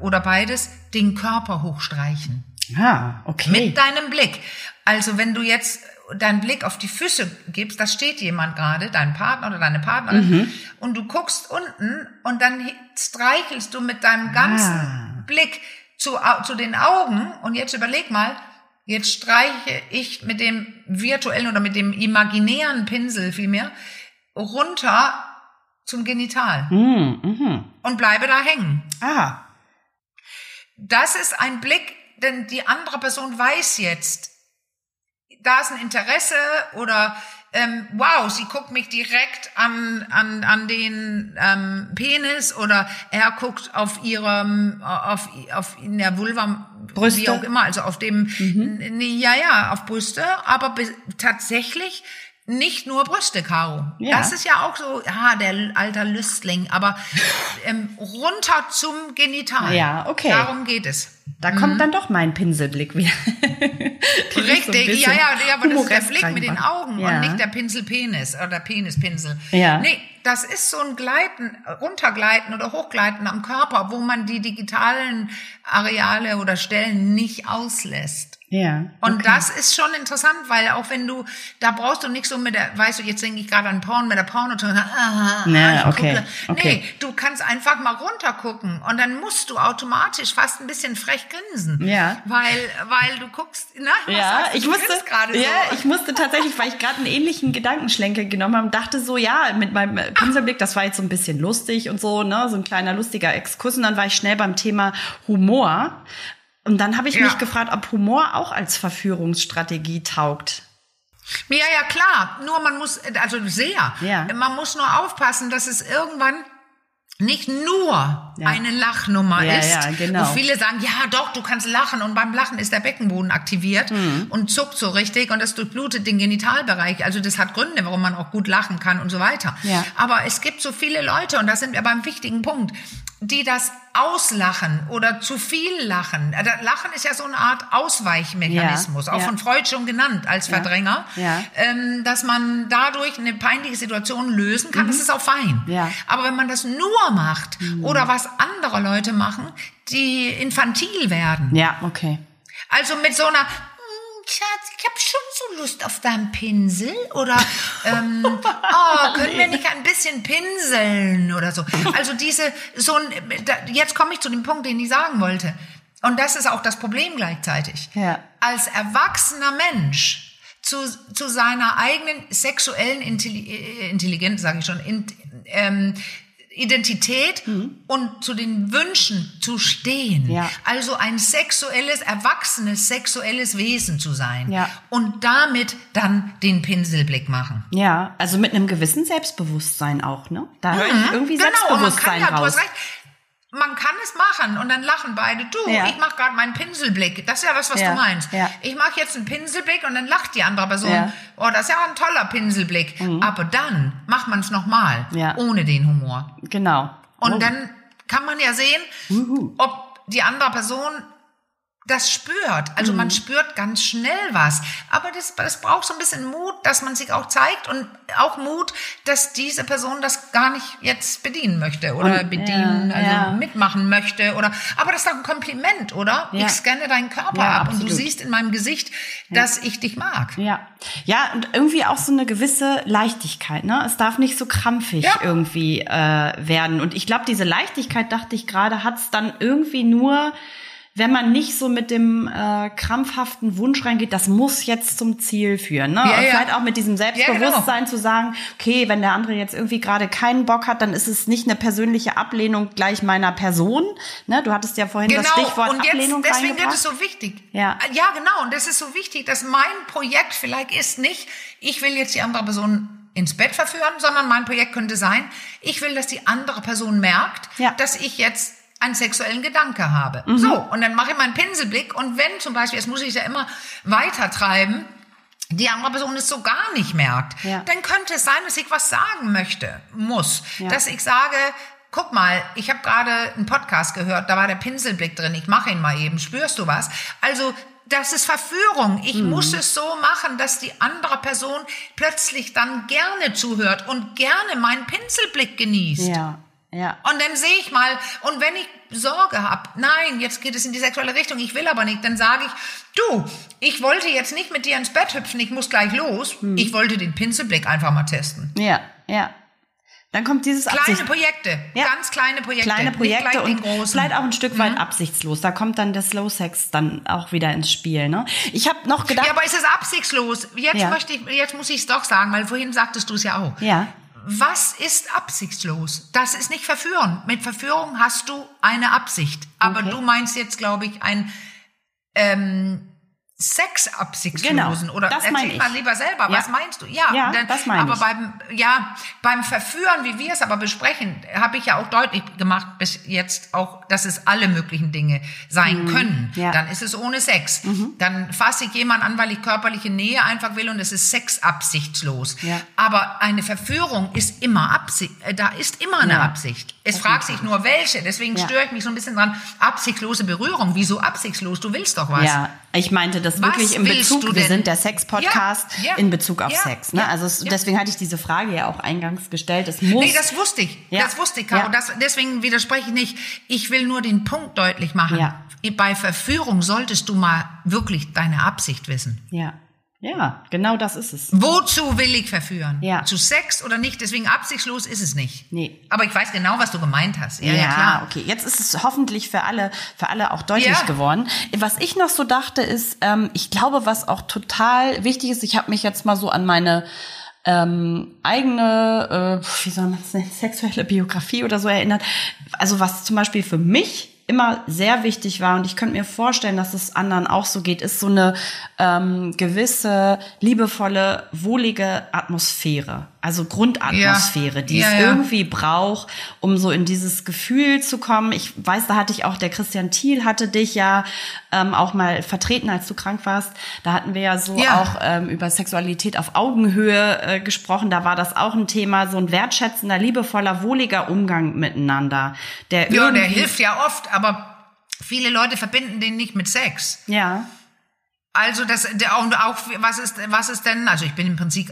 oder beides, den Körper hochstreichen. Ah, okay. Mit deinem Blick. Also wenn du jetzt deinen Blick auf die Füße gibst, da steht jemand gerade, dein Partner oder deine Partnerin, mhm. und du guckst unten und dann streichelst du mit deinem ganzen ah. Blick zu, zu den Augen und jetzt überleg mal, jetzt streiche ich mit dem virtuellen oder mit dem imaginären Pinsel vielmehr runter zum Genital. Mm, mhm. Und bleibe da hängen. Ah. Das ist ein Blick, denn die andere Person weiß jetzt, da ist ein Interesse oder ähm, wow, sie guckt mich direkt an, an, an den ähm, Penis oder er guckt auf ihrem, auf, auf in der Vulva, Brüste. wie auch immer, also auf dem, mhm. ja, ja, auf Brüste, aber tatsächlich nicht nur Brüste, Caro. Ja. Das ist ja auch so, ja, der alter Lüstling, aber ähm, runter zum Genital. Ja, okay. Darum geht es. Da mhm. kommt dann doch mein Pinselblick wieder. Richtig, so ja, ja, ja, aber das ist der Blick mit den Augen ja. und nicht der Pinselpenis oder Penispinsel. Ja. Nee, das ist so ein Gleiten, runtergleiten oder hochgleiten am Körper, wo man die digitalen Areale oder Stellen nicht auslässt. Ja. Und okay. das ist schon interessant, weil auch wenn du, da brauchst du nicht so mit der, weißt du, jetzt denke ich gerade an Porn, mit der Porno, ah, ja, okay, okay. Nee, du kannst einfach mal runtergucken und dann musst du automatisch fast ein bisschen frech grinsen. Ja. Weil, weil du guckst, na, was ja, du? ich musste, gerade ja, so. ich musste tatsächlich, weil ich gerade einen ähnlichen Gedankenschlenker genommen habe, dachte so, ja, mit meinem Pinselblick, das war jetzt so ein bisschen lustig und so, ne, so ein kleiner lustiger Exkurs und dann war ich schnell beim Thema Humor. Und dann habe ich ja. mich gefragt, ob Humor auch als Verführungsstrategie taugt. Ja, ja, klar. Nur man muss, also sehr. Ja. Man muss nur aufpassen, dass es irgendwann nicht nur ja. eine Lachnummer ja, ist. Ja, genau. Wo viele sagen, ja doch, du kannst lachen und beim Lachen ist der Beckenboden aktiviert mhm. und zuckt so richtig und das durchblutet den Genitalbereich. Also das hat Gründe, warum man auch gut lachen kann und so weiter. Ja. Aber es gibt so viele Leute und da sind wir beim wichtigen Punkt, die das auslachen oder zu viel lachen. Äh, lachen ist ja so eine Art Ausweichmechanismus, ja, auch ja. von Freud schon genannt als Verdränger, ja, ähm, dass man dadurch eine peinliche Situation lösen kann. Mhm. Das ist auch fein. Aber wenn man das nur macht mhm. oder was andere Leute machen, die infantil werden. Ja, okay. Also mit so einer Schatz, ich habe schon so Lust auf deinen Pinsel oder ähm, oh, können wir nicht ein bisschen pinseln oder so. Also diese so ein, jetzt komme ich zu dem Punkt, den ich sagen wollte. Und das ist auch das Problem gleichzeitig. Ja. Als erwachsener Mensch zu, zu seiner eigenen sexuellen Intelligenz, sage ich schon, in, ähm, Identität mhm. und zu den Wünschen zu stehen. Ja. Also ein sexuelles, erwachsenes, sexuelles Wesen zu sein. Ja. Und damit dann den Pinselblick machen. Ja, also mit einem gewissen Selbstbewusstsein auch, ne? Da mhm. irgendwie genau, Selbstbewusstsein ja, raus. Du hast recht. Man kann es machen und dann lachen beide. Du, ja. ich mache gerade meinen Pinselblick. Das ist ja das, was ja. du meinst. Ja. Ich mache jetzt einen Pinselblick und dann lacht die andere Person. Oh, das ist ja ein toller Pinselblick. Mhm. Aber dann macht man es nochmal, ohne den Humor. Genau. Und oh. dann kann man ja sehen, ob die andere Person das spürt. Also mhm. man spürt ganz schnell was. Aber das, das braucht so ein bisschen Mut, dass man sich auch zeigt und auch Mut, dass diese Person das gar nicht jetzt bedienen möchte oder und, bedienen, ja, also ja. mitmachen möchte oder, aber das ist doch ein Kompliment, oder? Ja. Ich scanne deinen Körper ab absolut. und du siehst in meinem Gesicht, dass ich dich mag. Ja. Ja, und irgendwie auch so eine gewisse Leichtigkeit, ne? Es darf nicht so krampfig irgendwie äh, werden. Und ich glaube, diese Leichtigkeit, dachte ich gerade, hat's dann irgendwie nur wenn man nicht so mit dem äh, krampfhaften Wunsch reingeht, das muss jetzt zum Ziel führen. Ne? Ja, und vielleicht auch mit diesem Selbstbewusstsein ja, genau. zu sagen, okay, wenn der andere jetzt irgendwie gerade keinen Bock hat, dann ist es nicht eine persönliche Ablehnung gleich meiner Person. Ne? Du hattest ja vorhin genau. das Stichwort und jetzt, Ablehnung Deswegen ist es so wichtig. Ja. ja, genau. Und das ist so wichtig, dass mein Projekt vielleicht ist nicht, ich will jetzt die andere Person ins Bett verführen, sondern mein Projekt könnte sein, ich will, dass die andere Person merkt, ja. dass ich jetzt einen sexuellen Gedanke habe. Mhm. So, und dann mache ich meinen Pinselblick und wenn zum Beispiel, jetzt muss ich ja immer weiter treiben, die andere Person es so gar nicht merkt, ja. dann könnte es sein, dass ich was sagen möchte, muss. Ja. Dass ich sage, guck mal, ich habe gerade einen Podcast gehört, da war der Pinselblick drin, ich mache ihn mal eben, spürst du was? Also das ist Verführung. Ich mhm. muss es so machen, dass die andere Person plötzlich dann gerne zuhört und gerne meinen Pinselblick genießt. Ja. Ja. Und dann sehe ich mal, und wenn ich Sorge habe, nein, jetzt geht es in die sexuelle Richtung, ich will aber nicht, dann sage ich, du, ich wollte jetzt nicht mit dir ins Bett hüpfen, ich muss gleich los. Hm. Ich wollte den Pinselblick einfach mal testen. Ja, ja. Dann kommt dieses kleine Absicht Projekte, ja. ganz kleine Projekte, kleine Projekte und vielleicht auch ein Stück weit mhm. absichtslos. Da kommt dann der Slow Sex dann auch wieder ins Spiel. Ne? Ich habe noch gedacht, ja, aber ist es absichtslos? Jetzt ja. möchte ich, jetzt muss ich es doch sagen, weil vorhin sagtest du es ja auch. Ja was ist absichtslos? Das ist nicht Verführen. Mit Verführung hast du eine Absicht. Aber okay. du meinst jetzt, glaube ich, ein ähm, Sexabsichtslosen genau, oder das erzähl mal lieber selber, ja. was meinst du? Ja, ja denn, das meine aber ich. beim ja, beim Verführen, wie wir es aber besprechen, habe ich ja auch deutlich gemacht bis jetzt auch, dass es alle möglichen Dinge sein mhm. können. Ja. Dann ist es ohne Sex. Mhm. Dann fasse ich jemanden an, weil ich körperliche Nähe einfach will und es ist sexabsichtslos. Ja. Aber eine Verführung ist immer Absicht, äh, da ist immer eine Absicht. Es das fragt sich nur welche, deswegen störe ich mich so ein bisschen dran. Absichtslose Berührung, wieso absichtslos? Du willst doch was. Ja, ich meinte das Was wirklich in Bezug, wir sind der Sex-Podcast ja, ja, in Bezug auf ja, Sex. Ne? Also es, deswegen hatte ich diese Frage ja auch eingangs gestellt. Es muss, nee, das wusste ich. Das wusste ich, Caro. Das, deswegen widerspreche ich nicht. Ich will nur den Punkt deutlich machen. Bei Verführung solltest du mal wirklich deine Absicht wissen. Ja. Ja, genau das ist es. Wozu will ich verführen? Ja. Zu Sex oder nicht? Deswegen absichtslos ist es nicht. Nee. Aber ich weiß genau, was du gemeint hast. Ja, ja, ja klar. okay. Jetzt ist es hoffentlich für alle, für alle auch deutlich ja. geworden. Was ich noch so dachte, ist, ähm, ich glaube, was auch total wichtig ist, ich habe mich jetzt mal so an meine ähm, eigene, äh, wie soll man es nennen, sexuelle Biografie oder so erinnert. Also was zum Beispiel für mich immer sehr wichtig war. Und ich könnte mir vorstellen, dass es anderen auch so geht, ist so eine ähm, gewisse liebevolle, wohlige Atmosphäre also Grundatmosphäre, ja. die ja, es ja. irgendwie braucht, um so in dieses Gefühl zu kommen. Ich weiß, da hatte ich auch, der Christian Thiel hatte dich ja ähm, auch mal vertreten, als du krank warst. Da hatten wir ja so auch ähm, über Sexualität auf Augenhöhe äh, gesprochen. Da war das auch ein Thema, so ein wertschätzender, liebevoller, wohliger Umgang miteinander. Der ja, der hilft ja oft, aber viele Leute verbinden den nicht mit Sex. Ja. Also das der auch, auch was ist was ist denn also ich bin im Prinzip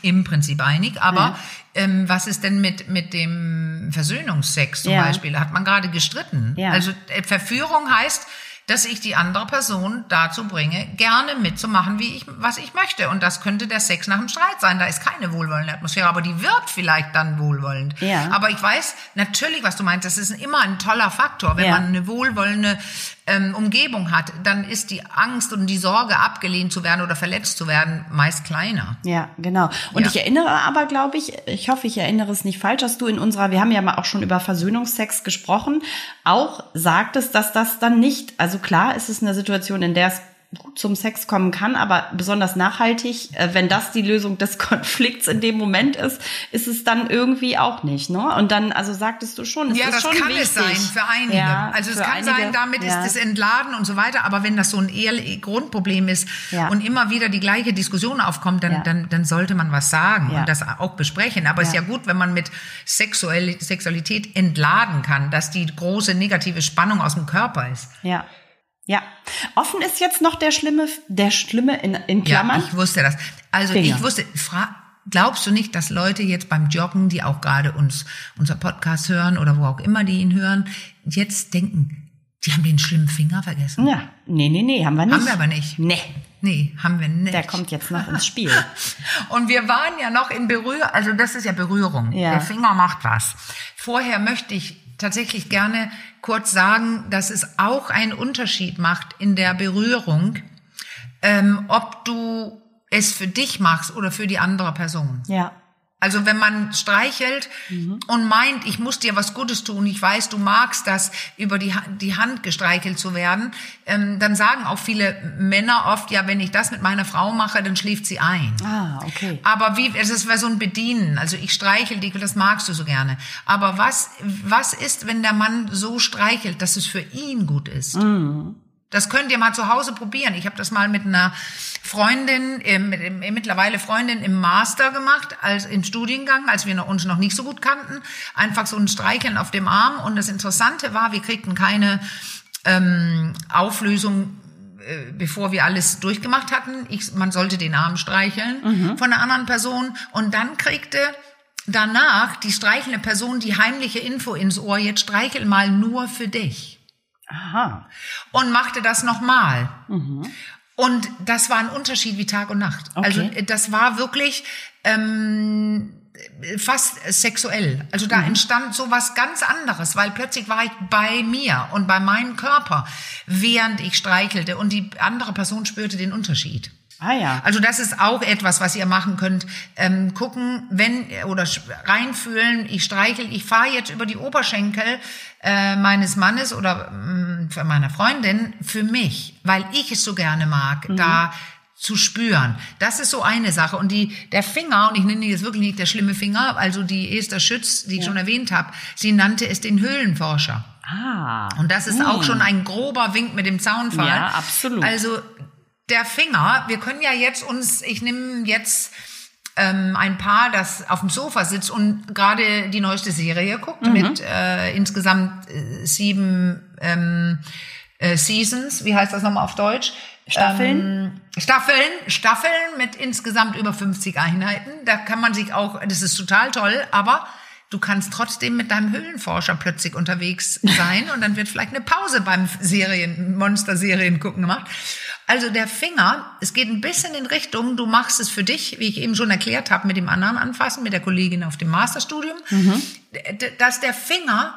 im Prinzip einig, aber ja. ähm, was ist denn mit mit dem Versöhnungsex zum ja. Beispiel hat man gerade gestritten. Ja. Also äh, Verführung heißt dass ich die andere Person dazu bringe, gerne mitzumachen, wie ich, was ich möchte. Und das könnte der Sex nach dem Streit sein. Da ist keine wohlwollende Atmosphäre, aber die wird vielleicht dann wohlwollend. Ja. Aber ich weiß natürlich, was du meinst. Das ist immer ein toller Faktor, wenn ja. man eine wohlwollende ähm, Umgebung hat, dann ist die Angst und die Sorge, abgelehnt zu werden oder verletzt zu werden, meist kleiner. Ja, genau. Und ja. ich erinnere aber, glaube ich, ich hoffe, ich erinnere es nicht falsch, dass du in unserer, wir haben ja mal auch schon über Versöhnungsex gesprochen, auch sagtest, dass das dann nicht, also klar ist es eine Situation, in der es gut zum Sex kommen kann, aber besonders nachhaltig, äh, wenn das die Lösung des Konflikts in dem Moment ist, ist es dann irgendwie auch nicht. Ne? Und dann, also sagtest du schon, es ja, ist das schon kann wichtig. es sein für einige. Ja, also es kann einige, sein, damit ja. ist es entladen und so weiter. Aber wenn das so ein eher Grundproblem ist Ja. und immer wieder die gleiche Diskussion aufkommt, dann, dann, dann sollte man was sagen und das auch besprechen. Aber es ist Ja. ja gut, wenn man mit Sexuell Sexualität entladen kann, dass die große negative Spannung aus dem Körper ist. Ja. Ja. Offen ist jetzt noch der schlimme, der schlimme in, in Klammern. Ja, ich wusste das. Also Finger. ich wusste, fra glaubst du nicht, dass Leute jetzt beim Joggen, die auch gerade uns, unser Podcast hören oder wo auch immer die ihn hören, jetzt denken, die haben den schlimmen Finger vergessen? ja. Nee, nee, nee, haben wir nicht. Haben wir aber nicht. Nee. Nee, haben wir nicht. Der kommt jetzt noch ins Spiel. Und wir waren ja noch in Berührung, also das ist ja Berührung. Ja. Der Finger macht was. Vorher möchte ich tatsächlich gerne kurz sagen, dass es auch einen Unterschied macht in der Berührung, ähm, ob du es für dich machst oder für die andere Person. Ja. Also wenn man streichelt und meint, ich muss dir was Gutes tun, ich weiß, du magst das, über die, die Hand gestreichelt zu werden, ähm, dann sagen auch viele Männer oft, ja, wenn ich das mit meiner Frau mache, dann schläft sie ein. Ah, okay. Aber wie, es wäre so ein Bedienen. Also ich streichel dich, das magst du so gerne. Aber was, was ist, wenn der Mann so streichelt, dass es für ihn gut ist? Das könnt ihr mal zu Hause probieren. Ich habe das mal mit einer Freundin, äh, mit, äh, mittlerweile Freundin im Master gemacht, als im Studiengang, als wir noch, uns noch nicht so gut kannten. Einfach so ein Streicheln auf dem Arm. Und das Interessante war, wir kriegten keine ähm, Auflösung äh, bevor wir alles durchgemacht hatten. Ich, man sollte den Arm streicheln von einer anderen Person und dann kriegte danach die streichelnde Person die heimliche Info ins Ohr, jetzt streichel mal nur für dich Aha. und machte das nochmal. Und das war ein Unterschied wie Tag und Nacht. Okay. Also äh, das war wirklich ähm, fast sexuell. Also da entstand so was ganz anderes, weil plötzlich war ich bei mir und bei meinem Körper, während ich streichelte und die andere Person spürte den Unterschied. Ah ja. Also das ist auch etwas, was ihr machen könnt. Ähm, gucken, wenn oder reinfühlen. Ich streichel, ich fahre jetzt über die Oberschenkel äh, meines Mannes oder mh, für meiner Freundin für mich, weil ich es so gerne mag, da zu spüren. Das ist so eine Sache. Und die, der Finger, und ich nenne jetzt wirklich nicht der schlimme Finger, also die Esther Schütz, die ich schon erwähnt habe, sie nannte es den Höhlenforscher. Ah. Und das ist auch schon ein grober Wink mit dem Zaunfall. Ja, absolut. Also der Finger, wir können ja jetzt uns, ich nehme jetzt ähm, ein Paar, das auf dem Sofa sitzt und gerade die neueste Serie guckt Mhm. mit äh, insgesamt äh, sieben ähm, äh, Seasons. Wie heißt das nochmal auf Deutsch? Staffeln? Ähm, Staffeln, Staffeln mit insgesamt über 50 Einheiten. Da kann man sich auch, das ist total toll, aber du kannst trotzdem mit deinem Höhlenforscher plötzlich unterwegs sein und dann wird vielleicht eine Pause beim Serien, Monster-Serien gucken gemacht. Also der Finger, es geht ein bisschen in Richtung, du machst es für dich, wie ich eben schon erklärt habe, mit dem anderen anfassen, mit der Kollegin auf dem Masterstudium, d- dass der Finger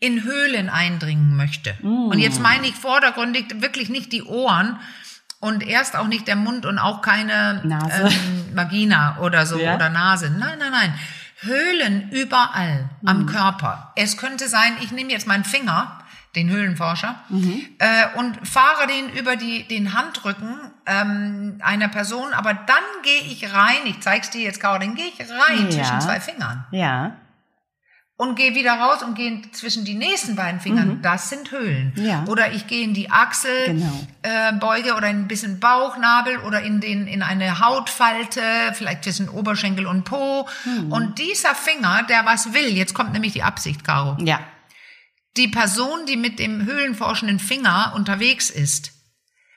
in Höhlen eindringen möchte. Und jetzt meine ich vordergründig wirklich nicht die Ohren und erst auch nicht der Mund und auch keine Nase. Ähm, Vagina oder so Ja. oder Nase. Nein, nein, nein. Höhlen überall am Körper. Es könnte sein, ich nehme jetzt meinen Finger, den Höhlenforscher, äh, und fahre den über die, den Handrücken ähm, einer Person, aber dann gehe ich rein, ich zeig's dir jetzt, Caroline, gehe ich rein Ja. zwischen zwei Fingern Ja. und gehe wieder raus und gehe zwischen die nächsten beiden Fingern. Das sind Höhlen. Mhm. Ja. Oder ich gehe in die Achsel, Genau. äh, Beuge oder in ein bisschen Bauchnabel oder in den in eine Hautfalte, vielleicht zwischen Oberschenkel und Po. Mhm. Und dieser Finger, der was will, jetzt kommt nämlich die Absicht, Caro. Ja. Die Person, die mit dem höhlenforschenden Finger unterwegs ist,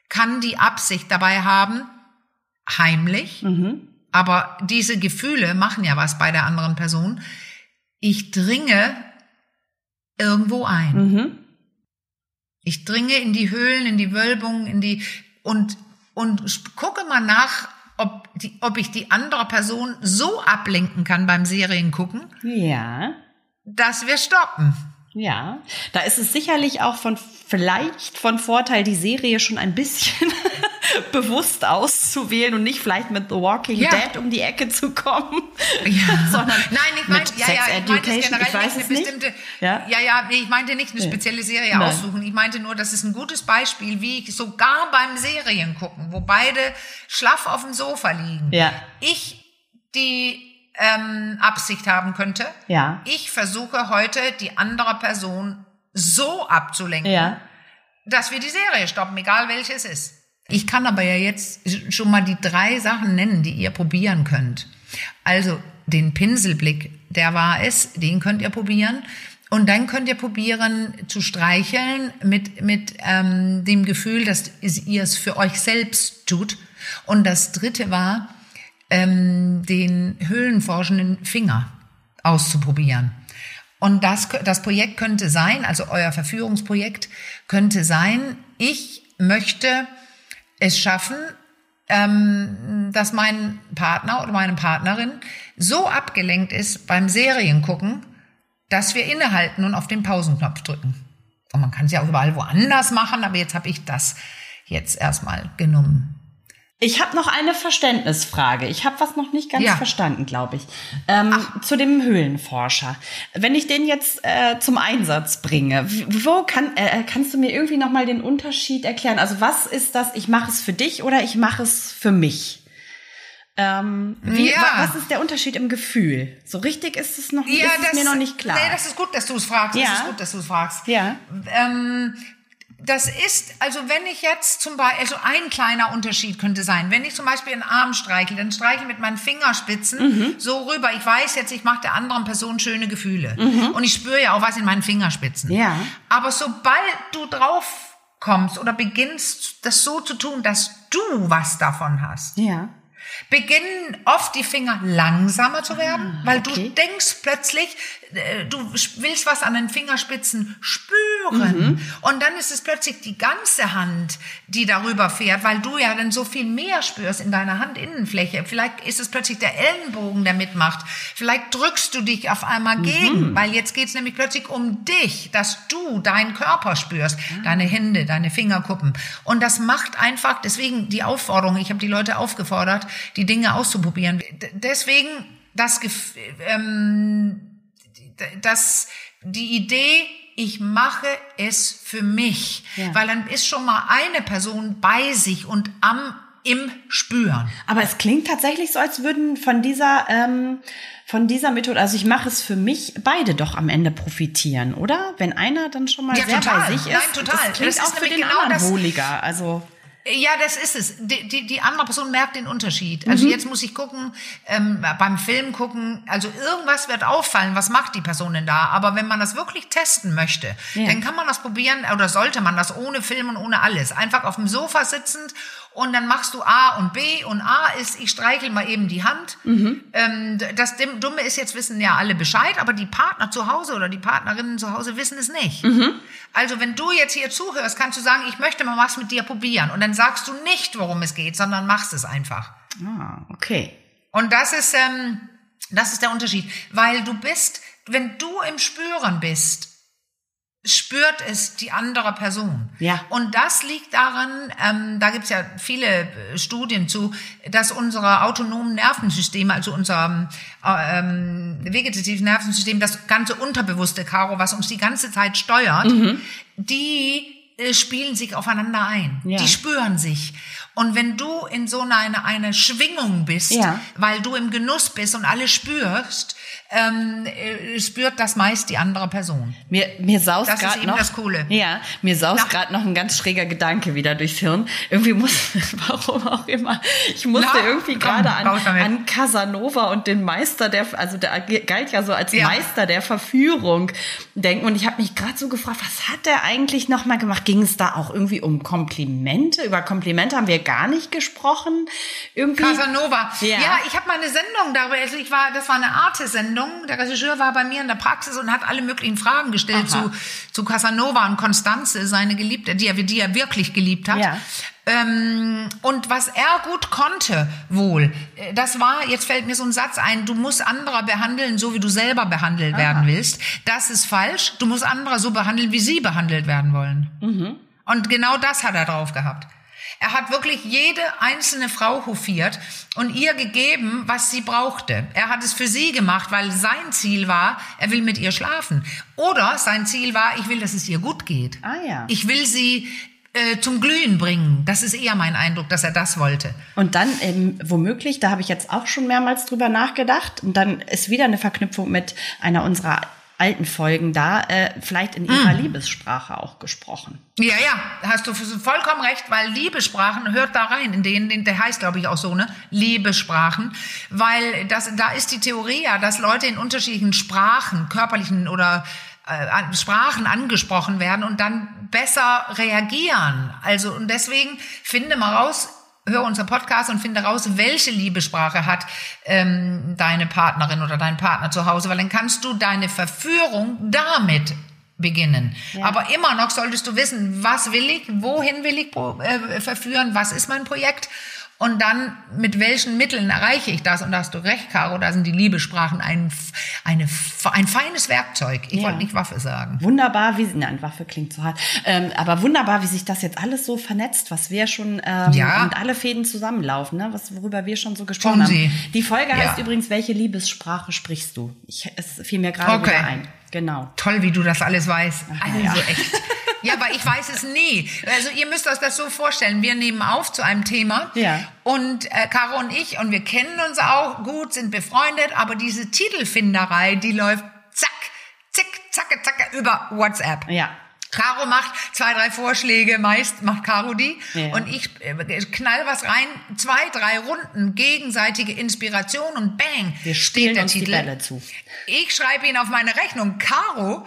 kann die Absicht dabei haben, heimlich, aber diese Gefühle machen ja was bei der anderen Person. Ich dringe irgendwo ein. Ich dringe in die Höhlen, in die Wölbungen, in die und und gucke mal nach, ob die, ob ich die andere Person so ablenken kann beim Seriengucken, Ja. dass wir stoppen. Ja, da ist es sicherlich auch von vielleicht von Vorteil, die Serie schon ein bisschen bewusst auszuwählen und nicht vielleicht mit The Walking ja. Dead um die Ecke zu kommen. Ja. sondern Nein, ich meine, ja, ja, ich meinte generell ich weiß nicht eine bestimmte, ja, ja, ja ich meinte nicht eine spezielle Serie Nein. aussuchen. Ich meinte nur, das ist ein gutes Beispiel, wie ich sogar beim Serien gucken, wo beide schlaff auf dem Sofa liegen, ja. ich die ähm, Absicht haben könnte. Ja. Ich versuche heute die andere Person so abzulenken, ja. dass wir die Serie stoppen, egal welche es ist. Ich kann aber ja jetzt schon mal die drei Sachen nennen, die ihr probieren könnt. Also den Pinselblick, der war es, den könnt ihr probieren. Und dann könnt ihr probieren zu streicheln mit, mit ähm, dem Gefühl, dass ihr es für euch selbst tut. Und das dritte war, ähm, den höhlenforschenden Finger auszuprobieren. Und das, das Projekt könnte sein, also euer Verführungsprojekt könnte sein, ich möchte es schaffen, ähm, dass mein Partner oder meine Partnerin so abgelenkt ist beim Seriengucken, dass wir innehalten und auf den Pausenknopf drücken. Und man kann es ja auch überall woanders machen, aber jetzt habe ich das jetzt erstmal genommen. Ich habe noch eine Verständnisfrage. Ich habe was noch nicht ganz ja. verstanden, glaube ich. Ähm, zu dem Höhlenforscher. Wenn ich den jetzt äh, zum Einsatz bringe, wo kann äh, kannst du mir irgendwie noch mal den Unterschied erklären? Also was ist das? Ich mache es für dich oder ich mache es für mich? Ähm, wie, ja. Was ist der Unterschied im Gefühl? So richtig ist es noch, ja, ist das, mir noch nicht klar. Nee, das ist gut, dass du es fragst. Ja. Das ist gut, dass du es fragst. Ja. Ähm, das ist, also wenn ich jetzt zum Beispiel, also ein kleiner Unterschied könnte sein, wenn ich zum Beispiel einen Arm streichel, dann streiche ich mit meinen Fingerspitzen mhm. so rüber. Ich weiß jetzt, ich mache der anderen Person schöne Gefühle. Mhm. Und ich spüre ja auch was in meinen Fingerspitzen. Ja. Aber sobald du drauf kommst oder beginnst, das so zu tun, dass du was davon hast, ja beginnen oft die Finger langsamer zu werden, ah, weil okay. du denkst plötzlich, du willst was an den Fingerspitzen spüren. Mhm. Und dann ist es plötzlich die ganze Hand, die darüber fährt, weil du ja dann so viel mehr spürst in deiner Handinnenfläche. Vielleicht ist es plötzlich der Ellenbogen, der mitmacht. Vielleicht drückst du dich auf einmal mhm. gegen, weil jetzt geht es nämlich plötzlich um dich, dass du deinen Körper spürst, mhm. deine Hände, deine Fingerkuppen. Und das macht einfach, deswegen die Aufforderung, ich habe die Leute aufgefordert, die Dinge auszuprobieren. Deswegen das, ähm, das, die Idee, ich mache es für mich, ja. weil dann ist schon mal eine Person bei sich und am im Spüren. Aber es klingt tatsächlich so, als würden von dieser ähm, von dieser Methode, also ich mache es für mich, beide doch am Ende profitieren, oder? Wenn einer dann schon mal ja, sehr total. bei sich ist, Nein, total. das klingt das auch für den genau anderen wohliger. Also ja, das ist es. Die, die, die andere Person merkt den Unterschied. Also mhm. jetzt muss ich gucken, ähm, beim Film gucken, also irgendwas wird auffallen, was macht die Person denn da? Aber wenn man das wirklich testen möchte, ja. dann kann man das probieren oder sollte man das ohne Film und ohne alles. Einfach auf dem Sofa sitzend und dann machst du A und B und A ist, ich streichel mal eben die Hand. Mhm. Ähm, das Dumme ist, jetzt wissen ja alle Bescheid, aber die Partner zu Hause oder die Partnerinnen zu Hause wissen es nicht. Mhm. Also wenn du jetzt hier zuhörst, kannst du sagen, ich möchte mal was mit dir probieren. Und dann sagst du nicht, worum es geht, sondern machst es einfach. Ah, okay. Und das ist, ähm, das ist der Unterschied. Weil du bist, wenn du im Spüren bist, spürt es die andere Person. Ja. Und das liegt daran, ähm, da gibt's ja viele äh, Studien zu, dass unsere autonomen Nervensysteme, also unser ähm, vegetatives Nervensystem, das ganze unterbewusste Karo, was uns die ganze Zeit steuert, mhm. die äh, spielen sich aufeinander ein. Ja. Die spüren sich. Und wenn du in so einer eine Schwingung bist, ja. weil du im Genuss bist und alles spürst, ähm, äh, spürt das meist die andere Person. Mir, mir saust gerade noch das Coole. Ja, mir saust gerade noch ein ganz schräger Gedanke wieder durchs Hirn. Irgendwie muss, warum auch immer, ich musste Na, irgendwie gerade an, an Casanova und den Meister der, also der galt ja so als ja. Meister der Verführung denken. Und ich habe mich gerade so gefragt, was hat der eigentlich noch mal gemacht? Ging es da auch irgendwie um Komplimente? Über Komplimente haben wir gar nicht gesprochen. Irgendwie. Casanova. Ja, ja ich habe mal eine Sendung darüber. Also ich war, das war eine Arte-Sendung Sendung. Der Regisseur war bei mir in der Praxis und hat alle möglichen Fragen gestellt zu, zu Casanova und Constanze, seine Geliebte, die er, die er wirklich geliebt hat. Ja. Ähm, und was er gut konnte, wohl, äh, das war, jetzt fällt mir so ein Satz ein, du musst andere behandeln, so wie du selber behandelt Aha. werden willst. Das ist falsch. Du musst andere so behandeln, wie sie behandelt werden wollen. Mhm. Und genau das hat er drauf gehabt. Er hat wirklich jede einzelne Frau hofiert und ihr gegeben, was sie brauchte. Er hat es für sie gemacht, weil sein Ziel war, er will mit ihr schlafen. Oder sein Ziel war, ich will, dass es ihr gut geht. Ah ja. Ich will sie äh, zum Glühen bringen. Das ist eher mein Eindruck, dass er das wollte. Und dann ähm, womöglich, da habe ich jetzt auch schon mehrmals drüber nachgedacht, und dann ist wieder eine Verknüpfung mit einer unserer alten Folgen da, äh, vielleicht in ihrer mm. Liebessprache auch gesprochen. Ja, ja, hast du vollkommen recht, weil Liebessprachen hört da rein, in denen, der heißt glaube ich auch so, ne? Liebessprachen, weil das, da ist die Theorie ja, dass Leute in unterschiedlichen Sprachen, körperlichen oder äh, Sprachen angesprochen werden und dann besser reagieren. Also und deswegen finde mal raus, hör unser Podcast und finde raus, welche Liebesprache hat ähm, deine Partnerin oder dein Partner zu Hause, weil dann kannst du deine Verführung damit beginnen. Ja. Aber immer noch solltest du wissen, was will ich, wohin will ich äh, verführen, was ist mein Projekt und dann, mit welchen Mitteln erreiche ich das? Und da hast du recht, Caro, da sind die Liebesprachen ein, eine, ein feines Werkzeug. Ich ja. wollte nicht Waffe sagen. Wunderbar, wie, nein, Waffe klingt zu hart. Ähm, aber wunderbar, wie sich das jetzt alles so vernetzt, was wir schon, ähm, ja. und alle Fäden zusammenlaufen, ne? was, worüber wir schon so gesprochen Tun haben. Die Folge ja. heißt übrigens, welche Liebessprache sprichst du? Ich, es fiel mir gerade okay. wieder ein. Genau. Toll, wie du das alles weißt. Ach, also ja. echt. Ja, aber ich weiß es nie. Also ihr müsst euch das so vorstellen. Wir nehmen auf zu einem Thema. Ja. Und äh, Caro und ich, und wir kennen uns auch gut, sind befreundet, aber diese Titelfinderei, die läuft zack, zick, zacke, zacke über WhatsApp. Ja. Caro macht zwei, drei Vorschläge, meist macht Caro die. Ja. Und ich äh, knall was rein, zwei, drei Runden, gegenseitige Inspiration und bang, Wir steht der uns Titel. Die Bälle zu. Ich schreibe ihn auf meine Rechnung. Caro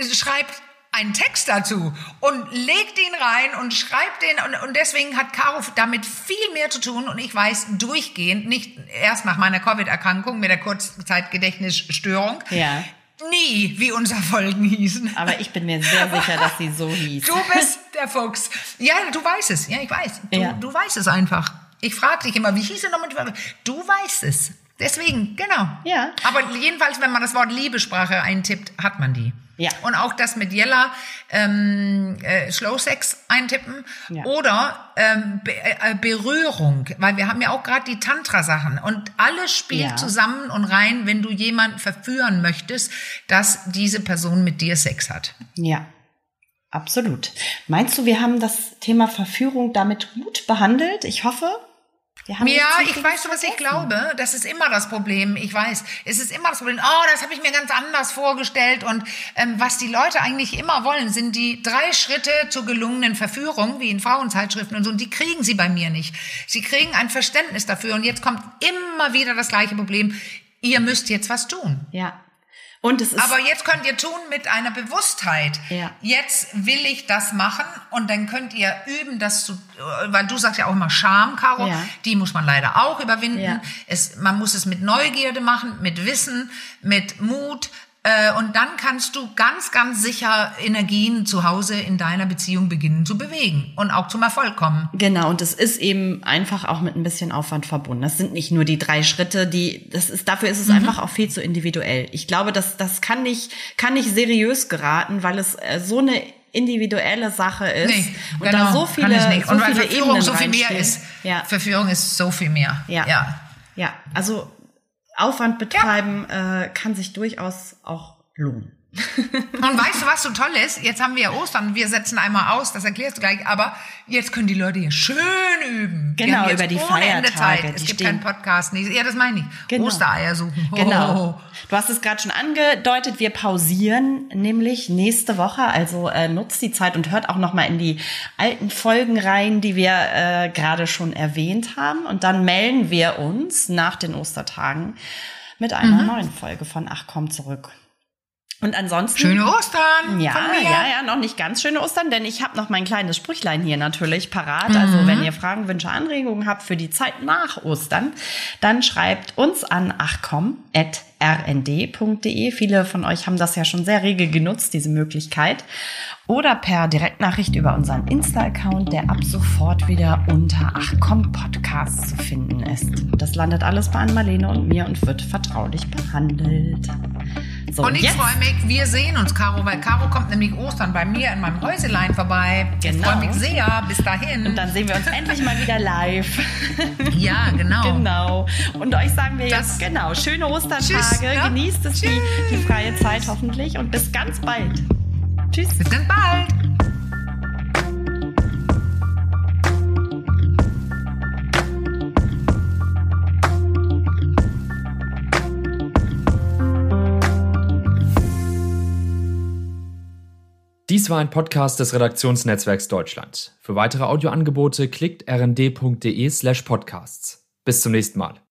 schreibt einen Text dazu und legt ihn rein und schreibt den und, und deswegen hat Caro damit viel mehr zu tun und ich weiß durchgehend, nicht erst nach meiner Covid-Erkrankung mit der Kurzzeitgedächtnisstörung, ja. nie, wie unser Folgen hießen. Aber ich bin mir sehr sicher, dass sie so hieß. Du bist der Fuchs. Ja, du weißt es. Ja, ich weiß. Du, ja. du weißt es einfach. Ich frage dich immer, wie hieß er nochmal? Du weißt es. Deswegen, genau. Ja. Aber jedenfalls, wenn man das Wort Liebesprache eintippt, hat man die. Ja. Und auch das mit Jella ähm, äh, Slow Sex eintippen ja. oder ähm, Be äh, Berührung, weil wir haben ja auch gerade die Tantra-Sachen und alles spielt ja. zusammen und rein, wenn du jemanden verführen möchtest, dass diese Person mit dir Sex hat. Ja. Absolut. Meinst du, wir haben das Thema Verführung damit gut behandelt? Ich hoffe ja, ich weiß, was ich glaube. Das ist immer das Problem. Ich weiß, es ist immer das Problem. Oh, das habe ich mir ganz anders vorgestellt. Und ähm, was die Leute eigentlich immer wollen, sind die drei Schritte zur gelungenen Verführung, wie in Frauenzeitschriften und so. Und die kriegen sie bei mir nicht. Sie kriegen ein Verständnis dafür. Und jetzt kommt immer wieder das gleiche Problem. Ihr müsst jetzt was tun. Ja. Und es ist Aber jetzt könnt ihr tun mit einer Bewusstheit. Ja. Jetzt will ich das machen und dann könnt ihr üben, das zu, weil du sagst ja auch immer Scham, Caro, ja. die muss man leider auch überwinden. Ja. Es, man muss es mit Neugierde machen, mit Wissen, mit Mut, und dann kannst du ganz, ganz sicher Energien zu Hause in deiner Beziehung beginnen zu bewegen und auch zum Erfolg kommen. Genau, und das ist eben einfach auch mit ein bisschen Aufwand verbunden. Das sind nicht nur die drei Schritte, die, das ist, dafür ist es mhm. einfach auch viel zu individuell. Ich glaube, das, das kann nicht, kann nicht seriös geraten, weil es äh, so eine individuelle Sache ist nee, und genau, da so viele, so viele Verführung Ebenen so viel mehr ist. Ja. Verführung ist so viel mehr. Ja. Ja, ja. also Aufwand betreiben ja. äh, kann sich durchaus auch lohnen. Und weißt du, was so toll ist? Jetzt haben wir ja Ostern, wir setzen einmal aus, das erklärst du gleich, aber jetzt können die Leute hier schön üben. Genau, über die Feiertage. Es gibt keinen Podcast. Nee, ja, das meine ich. Genau. Ostereier suchen. Oh. Genau. Du hast es gerade schon angedeutet, wir pausieren nämlich nächste Woche, also äh, nutzt die Zeit und hört auch noch mal in die alten Folgen rein, die wir äh, gerade schon erwähnt haben und dann melden wir uns nach den Ostertagen mit einer mhm. neuen Folge von Ach komm zurück. Und ansonsten. Schöne Ostern! Ja, ja, ja, noch nicht ganz schöne Ostern, denn ich habe noch mein kleines Sprüchlein hier natürlich parat. Also, mhm. Also, wenn ihr Fragen, Wünsche, Anregungen habt für die Zeit nach Ostern, dann schreibt uns an achcom.rnd.de. Viele von euch haben das ja schon sehr rege genutzt, diese Möglichkeit. Oder per Direktnachricht über unseren Insta-Account, der ab sofort wieder unter Achcom Podcast zu finden ist. Das landet alles bei Ann-Marlene und mir und wird vertraulich behandelt. So, und ich freue mich, wir sehen uns, Caro, weil Caro kommt nämlich Ostern bei mir in meinem Häuselein vorbei. Genau. Ich freue mich sehr. Bis dahin. Und dann sehen wir uns endlich mal wieder live. Ja, genau. genau. Und euch sagen wir das, jetzt, genau, schöne Ostertage. Tschüss, ja? Genießt es, die, die freie Zeit hoffentlich. Und bis ganz bald. Tschüss. Bis ganz bald. Dies war ein Podcast des Redaktionsnetzwerks Deutschland. Für weitere Audioangebote klickt rnd.de slash podcasts. Bis zum nächsten Mal.